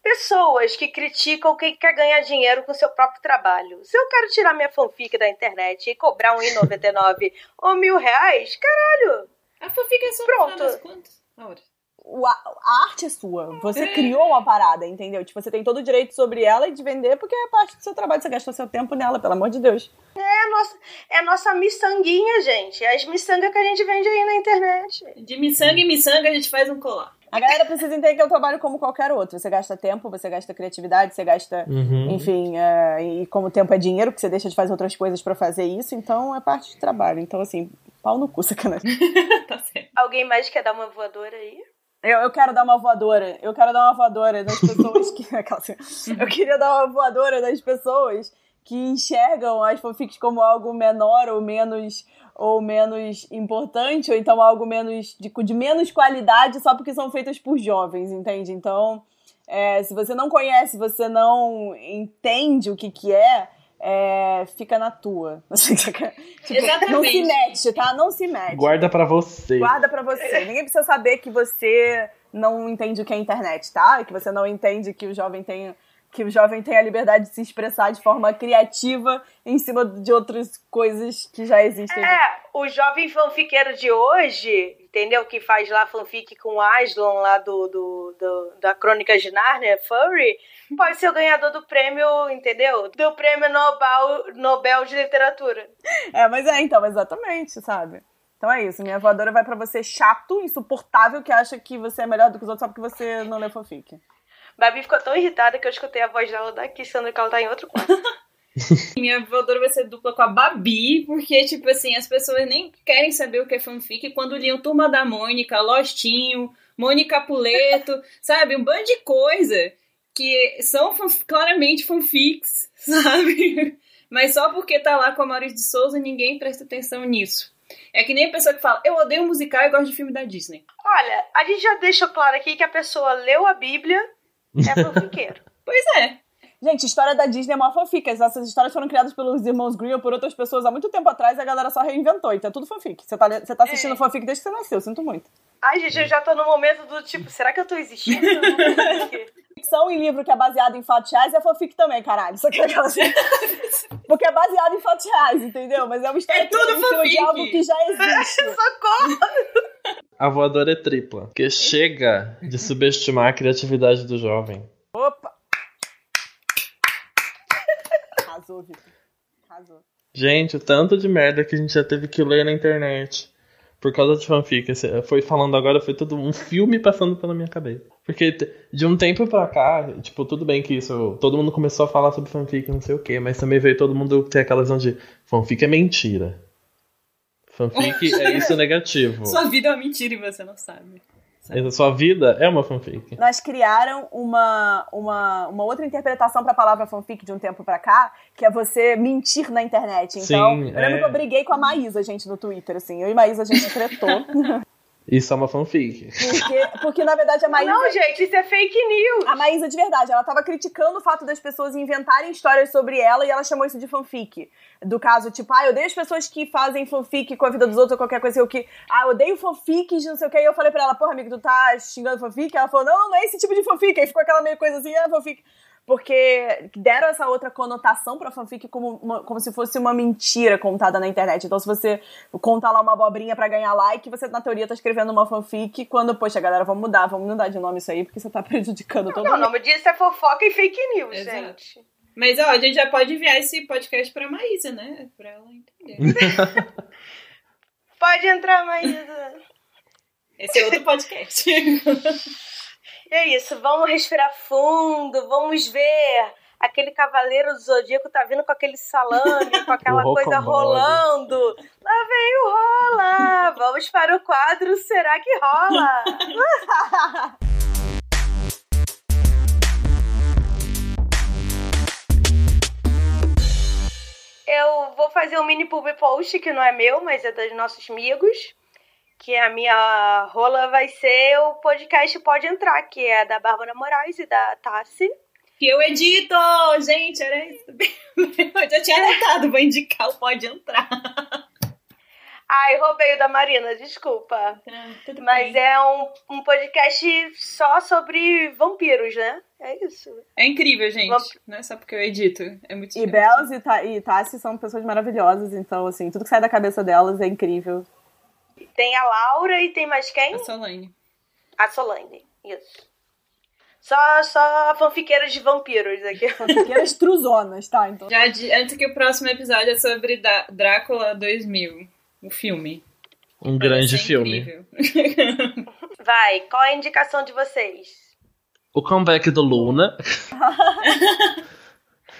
Speaker 1: pessoas que criticam quem quer ganhar dinheiro com seu próprio trabalho. Se eu quero tirar minha fanfic da internet e cobrar um R$1,99 ou mil reais, caralho,
Speaker 3: A fanfic é só
Speaker 1: Pronto.
Speaker 3: no final das contas.
Speaker 2: A, a arte é sua. Você criou uma parada, entendeu? Tipo, você tem todo o direito sobre ela e de vender porque é parte do seu trabalho. Você gastou seu tempo nela, pelo amor de Deus.
Speaker 1: é a nossa, é a nossa miçanguinha, gente. É as miçangas que a gente vende aí na internet.
Speaker 3: De miçanga em miçanga a gente faz um colar.
Speaker 2: A galera precisa entender que é um trabalho como qualquer outro. Você gasta tempo, você gasta criatividade, você gasta,
Speaker 4: Uhum.
Speaker 2: enfim, é, e como o tempo é dinheiro, que você deixa de fazer outras coisas pra fazer isso, então é parte do trabalho. Então, assim, pau no cu, sacanagem.
Speaker 3: tá certo.
Speaker 1: Alguém mais quer dar uma voadora aí?
Speaker 2: Eu, eu quero dar uma voadora. Eu quero dar uma voadora nas pessoas que. assim, eu queria dar uma voadora nas pessoas que enxergam as fanfics como algo menor ou menos ou menos importante, ou então algo menos de, de menos qualidade só porque são feitas por jovens, entende? Então, é, se você não conhece, você não entende o que que é, é, fica na tua. Assim, saca? Tipo, Não se mete, tá? Não se mete.
Speaker 4: Guarda pra você.
Speaker 2: Guarda pra você. Ninguém precisa saber que você não entende o que é internet, tá? Que você não entende que o jovem tem que o jovem tem a liberdade de se expressar de forma criativa em cima de outras coisas que já existem.
Speaker 1: É, o jovem fanfiqueiro de hoje, entendeu? Que faz lá fanfic com o Aslan lá do, do, do- da Crônica de Narnia, Furry, pode ser o ganhador do prêmio, entendeu? Do prêmio Nobel, Nobel de Literatura.
Speaker 2: É, mas é, então, exatamente, sabe? Então é isso, minha voadora vai pra você chato, insuportável, que acha que você é melhor do que os outros só porque você não lê fanfic.
Speaker 1: Babi ficou tão irritada que eu escutei a voz dela daqui, sendo que ela tá em outro quarto.
Speaker 3: Minha voadora vai ser dupla com a Babi, porque, tipo assim, as pessoas nem querem saber o que é fanfic quando liam Turma da Mônica, Lostinho, Mônica Puleto, sabe? Um bando de coisa que são claramente fanfics, sabe? Mas só porque tá lá com a Maurício de Souza, ninguém presta atenção nisso. É que nem a pessoa que fala, eu odeio musical e gosto de filme da Disney.
Speaker 1: Olha, a gente já deixou claro aqui que a pessoa leu a Bíblia, é fanfiqueiro.
Speaker 3: Pois é.
Speaker 2: Gente, história da Disney é uma fanfic. Essas histórias foram criadas pelos irmãos Grimm ou por outras pessoas há muito tempo atrás e a galera só reinventou. Então é tudo fanfic. Você tá, você tá assistindo
Speaker 1: É.
Speaker 2: fanfic desde que você nasceu, sinto muito.
Speaker 1: Ai, gente, eu já tô no momento do tipo, será que eu tô existindo?
Speaker 2: Ficção em livro que é baseado em fatos reais é fanfic também, caralho. Só que é aquela assim. Porque é baseado em fatos reais, entendeu? Mas é uma história
Speaker 3: É tudo
Speaker 2: que em cima de
Speaker 3: fanfic.
Speaker 2: algo que já existe.
Speaker 1: Socorro!
Speaker 4: A voadora é tripla. Porque chega de subestimar a criatividade do jovem.
Speaker 2: Opa! Arrasou, Vitor. Arrasou.
Speaker 4: Gente, o tanto de merda que a gente já teve que ler na internet. Por causa de fanfic. Foi falando agora, foi todo um filme passando pela minha cabeça. Porque de um tempo pra cá, tipo, tudo bem que isso. Todo mundo começou a falar sobre fanfic, não sei o quê, mas também veio todo mundo ter aquela visão de fanfic é mentira. Fanfic é isso negativo.
Speaker 3: Sua vida é uma mentira e você não sabe.
Speaker 4: A sua vida é uma fanfic.
Speaker 2: Nós criaram uma, uma, uma outra interpretação pra palavra fanfic de um tempo pra cá, que é você mentir na internet. Então,
Speaker 4: Sim,
Speaker 2: eu lembro
Speaker 4: é.
Speaker 2: que eu briguei com a Maísa, gente, no Twitter, assim. Eu e Maísa, a gente tretou.
Speaker 4: Isso é uma fanfic.
Speaker 2: Porque, porque na verdade, a Maísa...
Speaker 1: Não, gente, isso é fake news.
Speaker 2: A Maísa, de verdade, ela tava criticando o fato das pessoas inventarem histórias sobre ela e ela chamou isso de fanfic. Do caso, tipo, ah, eu odeio as pessoas que fazem fanfic com a vida dos outros ou qualquer coisa assim, o que, ah, eu odeio fanfics, não sei o que. E eu falei pra ela, porra, amigo, tu tá xingando fanfic? Ela falou, não, não é esse tipo de fanfic. Aí ficou aquela meio coisa assim, é fanfic. Porque deram essa outra conotação pra fanfic como, uma- como se fosse uma mentira contada na internet. Então, se você conta lá uma abobrinha pra ganhar like, você, na teoria, tá escrevendo uma fanfic. Quando, poxa, galera, vamos mudar, vamos mudar de nome isso aí, porque você tá prejudicando todo
Speaker 1: Não, o
Speaker 2: mundo.
Speaker 1: nome disso é fofoca e fake news,
Speaker 3: Exato.
Speaker 1: gente.
Speaker 3: Mas, ó, a gente já pode enviar esse podcast pra Maísa, né? Pra ela entender.
Speaker 1: Pode entrar, Maísa.
Speaker 3: Esse é outro podcast.
Speaker 1: É isso, vamos respirar fundo, vamos ver. Aquele cavaleiro do zodíaco tá vindo com aquele salame, com aquela coisa rolando. Lá vem o rola! Vamos para o quadro Será que rola? Eu vou fazer um mini pub post que não é meu, mas é dos nossos amigos. Que a minha rola vai ser o podcast Pode Entrar, que é da Bárbara Moraes e da Tassi.
Speaker 3: Que eu edito! Gente, era isso. Eu já tinha anotado, vou indicar o Pode Entrar.
Speaker 1: Ai, roubei o da Marina, desculpa.
Speaker 3: Tudo
Speaker 1: Mas
Speaker 3: bem.
Speaker 1: é um, um podcast só sobre vampiros, né? É isso.
Speaker 3: É incrível, gente.
Speaker 1: Vamp-
Speaker 3: Não é só porque eu edito. É muito
Speaker 2: E. Belas e, Ta e Tassi são pessoas maravilhosas, então, assim, tudo que sai da cabeça delas é incrível.
Speaker 1: Tem a Laura e tem mais quem?
Speaker 3: A Solane.
Speaker 1: A Solange. Isso. Só, só fanfiqueiras de vampiros aqui.
Speaker 2: Fanfiqueiras truzonas, tá? Então,
Speaker 3: Já adianto que o próximo episódio é sobre Da- Drácula 2000. O filme.
Speaker 4: Um grande filme.
Speaker 1: Vai, qual é a indicação de vocês?
Speaker 4: O comeback do Luna.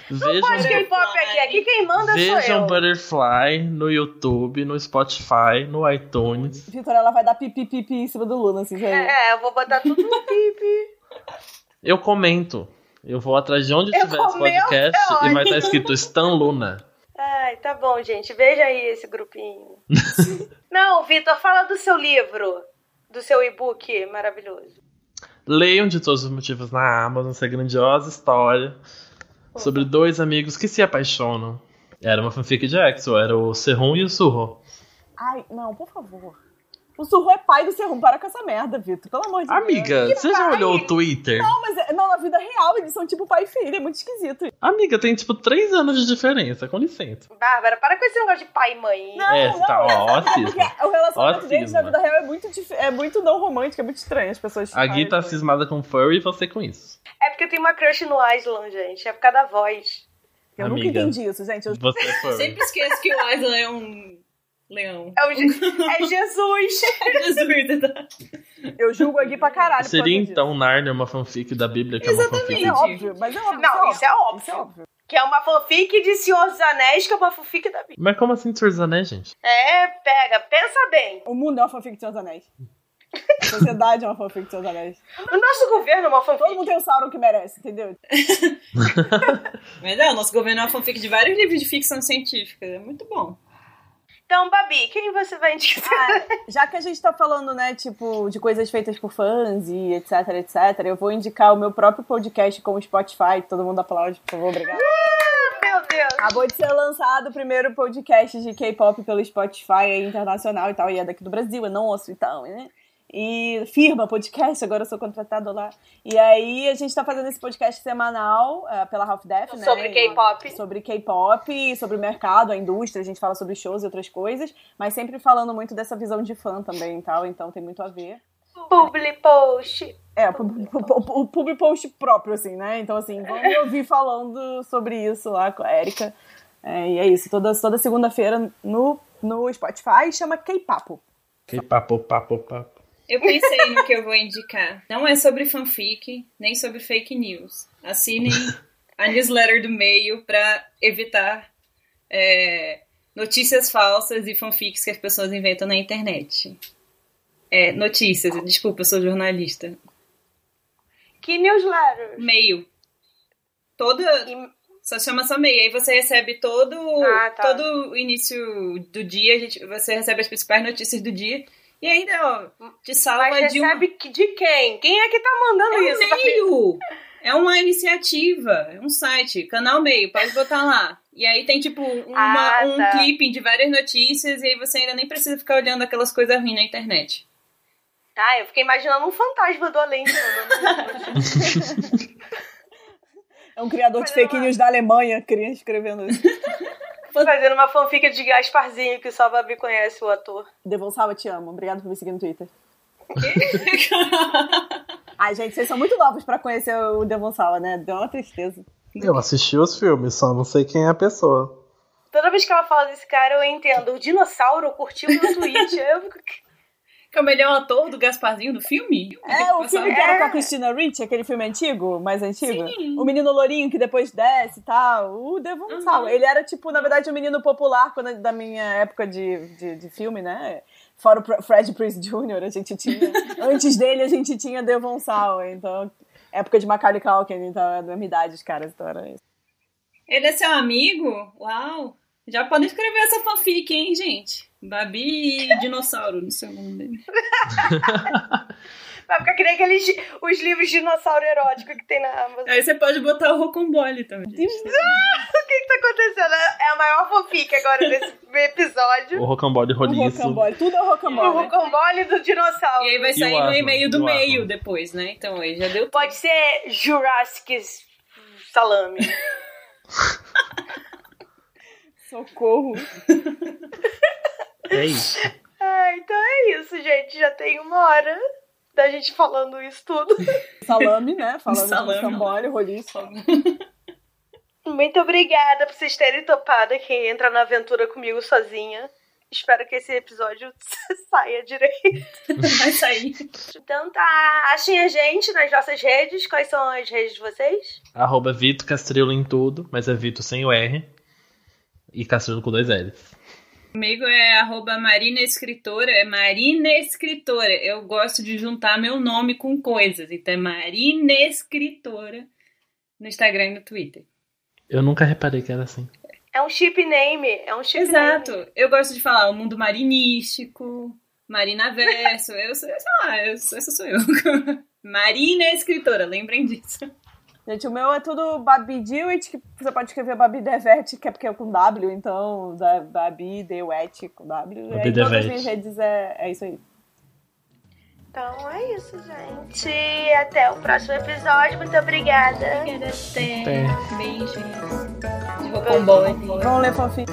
Speaker 1: Pode
Speaker 4: Vejam,
Speaker 1: K-pop aqui. Aqui quem manda sou
Speaker 4: vejam
Speaker 1: eu.
Speaker 4: Butterfly no YouTube, no Spotify, no iTunes.
Speaker 2: Vitor, ela vai dar pipi pipi em cima do Luna, assim, já
Speaker 1: É, eu vou botar tudo no pipi.
Speaker 4: Eu comento. Eu vou atrás de onde
Speaker 1: Eu
Speaker 4: tiver esse podcast
Speaker 1: é
Speaker 4: e vai estar escrito Stan Luna.
Speaker 1: Ai, tá bom, gente. Veja aí esse grupinho. Não, Vitor, fala do seu livro. Do seu e-book maravilhoso.
Speaker 4: Leiam de todos os motivos na Amazon essa grandiosa história sobre dois amigos que se apaixonam. Era uma fanfic de Exo, era o Serrum e o Surro.
Speaker 2: Ai, não, por favor. O Surro é pai do Serrum, para com essa merda, Vitor. Pelo amor de Deus.
Speaker 4: Amiga, você já
Speaker 1: pai?
Speaker 4: olhou o Twitter?
Speaker 2: Não, mas é- não, na vida real eles são tipo pai e filho, é muito esquisito.
Speaker 4: Amiga, tem tipo três anos de diferença, com licença.
Speaker 1: Bárbara, para com esse negócio de pai e mãe.
Speaker 2: Não,
Speaker 4: é, você tá ó, ó,
Speaker 2: Porque
Speaker 4: cisma.
Speaker 2: o relacionamento
Speaker 4: Ó,
Speaker 2: deles na
Speaker 4: cisma.
Speaker 2: vida real é muito, dif- é muito não romântico, é muito estranho as pessoas.
Speaker 4: A Gui tá cismada com furry e você com isso.
Speaker 1: É porque eu tenho uma crush no Aslan, gente. É por causa da voz.
Speaker 2: Eu nunca
Speaker 4: Amiga.
Speaker 2: entendi isso, gente. Eu,
Speaker 4: Você é furry.
Speaker 3: Sempre esqueço que o Isla é um leão.
Speaker 1: É, o Je- é Jesus.
Speaker 3: Jesus, tá?
Speaker 2: eu julgo a Gui pra caralho.
Speaker 4: Seria então Narnia uma fanfic da Bíblia, que é uma fanfic
Speaker 2: É óbvio, mas é óbvio.
Speaker 1: Não, isso é óbvio.
Speaker 2: Isso é óbvio.
Speaker 1: Que é uma fanfic de Senhor dos Anéis, que é uma fanfic da Bíblia.
Speaker 4: Mas como assim Senhor dos Anéis, gente?
Speaker 1: É, pega, pensa bem.
Speaker 2: O mundo é uma fanfic de Senhor dos Anéis. A sociedade é uma fanfic de Senhor dos Anéis.
Speaker 1: O nosso governo é uma
Speaker 2: Todo
Speaker 1: fanfic.
Speaker 2: mundo tem o Sauron que merece, entendeu?
Speaker 3: Mas é, o nosso governo é uma fanfic de vários livros de ficção científica. É muito bom.
Speaker 1: Então, Babi, quem você vai indicar?
Speaker 2: Ah, já que a gente tá falando, né, tipo, de coisas feitas por fãs e etc, etc, eu vou indicar o meu próprio podcast com o Spotify. Todo mundo aplaude, por favor, obrigado.
Speaker 1: Meu Deus.
Speaker 2: Acabou de ser lançado o primeiro podcast de K-pop pelo Spotify, é internacional e tal, e é daqui do Brasil, é nosso e tal, né? E firma podcast, agora eu sou contratada lá. E aí a gente tá fazendo esse podcast semanal eh, pela Half Death, né?
Speaker 1: Sobre K-pop.
Speaker 2: Sobre K-pop, sobre o mercado, a indústria, a gente fala sobre shows e outras coisas, mas sempre falando muito dessa visão de fã também e tal, então tem muito a ver.
Speaker 1: Publi post.
Speaker 2: É, o pub- o- o public post próprio, assim, né? Então, assim, vamos me ouvir falando sobre isso lá com a Erika. É, e é isso, toda, toda segunda-feira no, no Spotify chama K-Papo.
Speaker 4: Que papo, papo, papo.
Speaker 3: Eu pensei no que eu vou indicar. Não é sobre fanfic, nem sobre fake news. Assinem a newsletter do meio pra evitar é, notícias falsas e fanfics que as pessoas inventam na internet. É, notícias, desculpa, eu sou jornalista.
Speaker 1: Que newsletter?
Speaker 3: Meio. Toda.
Speaker 1: E-
Speaker 3: Só chama só meio. Aí você recebe todo,
Speaker 1: Ah, tá.
Speaker 3: todo o início do dia, gente, você recebe as principais notícias do dia. E ainda, ó, te salva
Speaker 1: Mas
Speaker 3: de
Speaker 1: recebe que- de quem? Quem é que tá mandando
Speaker 3: É um
Speaker 1: isso? Babi?
Speaker 3: meio! É uma iniciativa, é um site, canal meio, pode botar lá. E aí tem, tipo, uma-
Speaker 1: Ah,
Speaker 3: um
Speaker 1: tá.
Speaker 3: clipping de várias notícias e aí você ainda nem precisa ficar olhando aquelas coisas ruins na internet.
Speaker 1: Ah, eu fiquei imaginando um fantasma do além.
Speaker 2: É um criador de
Speaker 1: Mas
Speaker 2: fake news da Alemanha cria- escrevendo isso.
Speaker 1: Fazendo uma fanfic de Gasparzinho, que só a Babi conhece o ator.
Speaker 2: Devon Salva, te amo. Obrigado por me seguir no Twitter. Ai, gente, vocês são muito novos pra conhecer o Devon Salva, né? Deu uma tristeza.
Speaker 4: Eu assisti os filmes, só não sei quem é a pessoa.
Speaker 1: Toda vez que ela fala desse cara, eu entendo. O dinossauro curtiu meu tweet. Eu...
Speaker 3: Como ele é o ator do Gasparzinho do filme?
Speaker 2: É, o filme que era
Speaker 1: É.
Speaker 2: com a Christina Ricci, aquele filme antigo, mais antigo.
Speaker 3: Sim.
Speaker 2: O menino lourinho que depois desce e tal. O Devon Sawa. Ele era, tipo, na verdade, um menino popular quando, da minha época de, de, de filme, né? Fora o Fred Prince Jr., a gente tinha. antes dele, a gente tinha Devon Sawa. Então, época de Macaulay Culkin, então é da minha idade, os caras. Então era isso.
Speaker 3: Ele é seu amigo? Uau! Já podem escrever essa fanfic, hein, gente? Babi e Dinossauro, não sei o nome dele.
Speaker 1: Vai ficar que nem aqueles os livros de dinossauro erótico que tem na Amazon.
Speaker 3: Aí você pode botar o Rocambole também.
Speaker 1: O que que tá acontecendo? É a maior fanfic agora desse episódio.
Speaker 4: O rocambole
Speaker 2: O
Speaker 4: roliço.
Speaker 2: rocambole. Tudo é
Speaker 1: O
Speaker 2: rocambole.
Speaker 1: rocambole do dinossauro.
Speaker 3: E aí vai
Speaker 4: o
Speaker 3: sair no e-mail do
Speaker 4: o
Speaker 3: meio depois, né? Então aí já deu
Speaker 1: Pode ser Jurassic Salame.
Speaker 2: Socorro.
Speaker 4: É isso.
Speaker 1: Ah, então é isso, gente. Já tem uma hora da gente falando isso tudo.
Speaker 2: Salame, né? Falando
Speaker 3: Salame.
Speaker 2: de rocambole, roliço.
Speaker 1: Muito obrigada por vocês terem topado quem entra na aventura comigo sozinha. Espero que esse episódio saia direito.
Speaker 3: Vai sair.
Speaker 1: Então tá, achem a gente nas nossas redes. Quais são as redes de vocês?
Speaker 4: Arroba Vito Castrilo em tudo, mas é Vito sem o R. E Castrilo com dois L's.
Speaker 3: Comigo é arroba Marina Escritora, é Marina Escritora. Eu gosto de juntar meu nome com coisas, então é Marina Escritora no Instagram e no Twitter.
Speaker 4: Eu nunca reparei que era assim.
Speaker 1: É um chip name. É um chip
Speaker 3: Exato.
Speaker 1: name.
Speaker 3: Eu gosto de falar o mundo marinístico, Marina Verso, eu sou, sei lá, eu, essa sou eu. Marina Escritora, lembrem disso.
Speaker 2: Gente, o meu é tudo Babi Dewitt, que você pode escrever Babi Devet, que é porque é com W, então da- Babi Dewitt com W.
Speaker 4: Babi
Speaker 2: e aí, todas as
Speaker 4: Devet.
Speaker 2: minhas redes é, é isso aí.
Speaker 1: Então é isso, gente. Até o próximo episódio. Muito obrigada.
Speaker 3: Até. Beijos. De Rocambole.
Speaker 2: Vamos ler fanfic.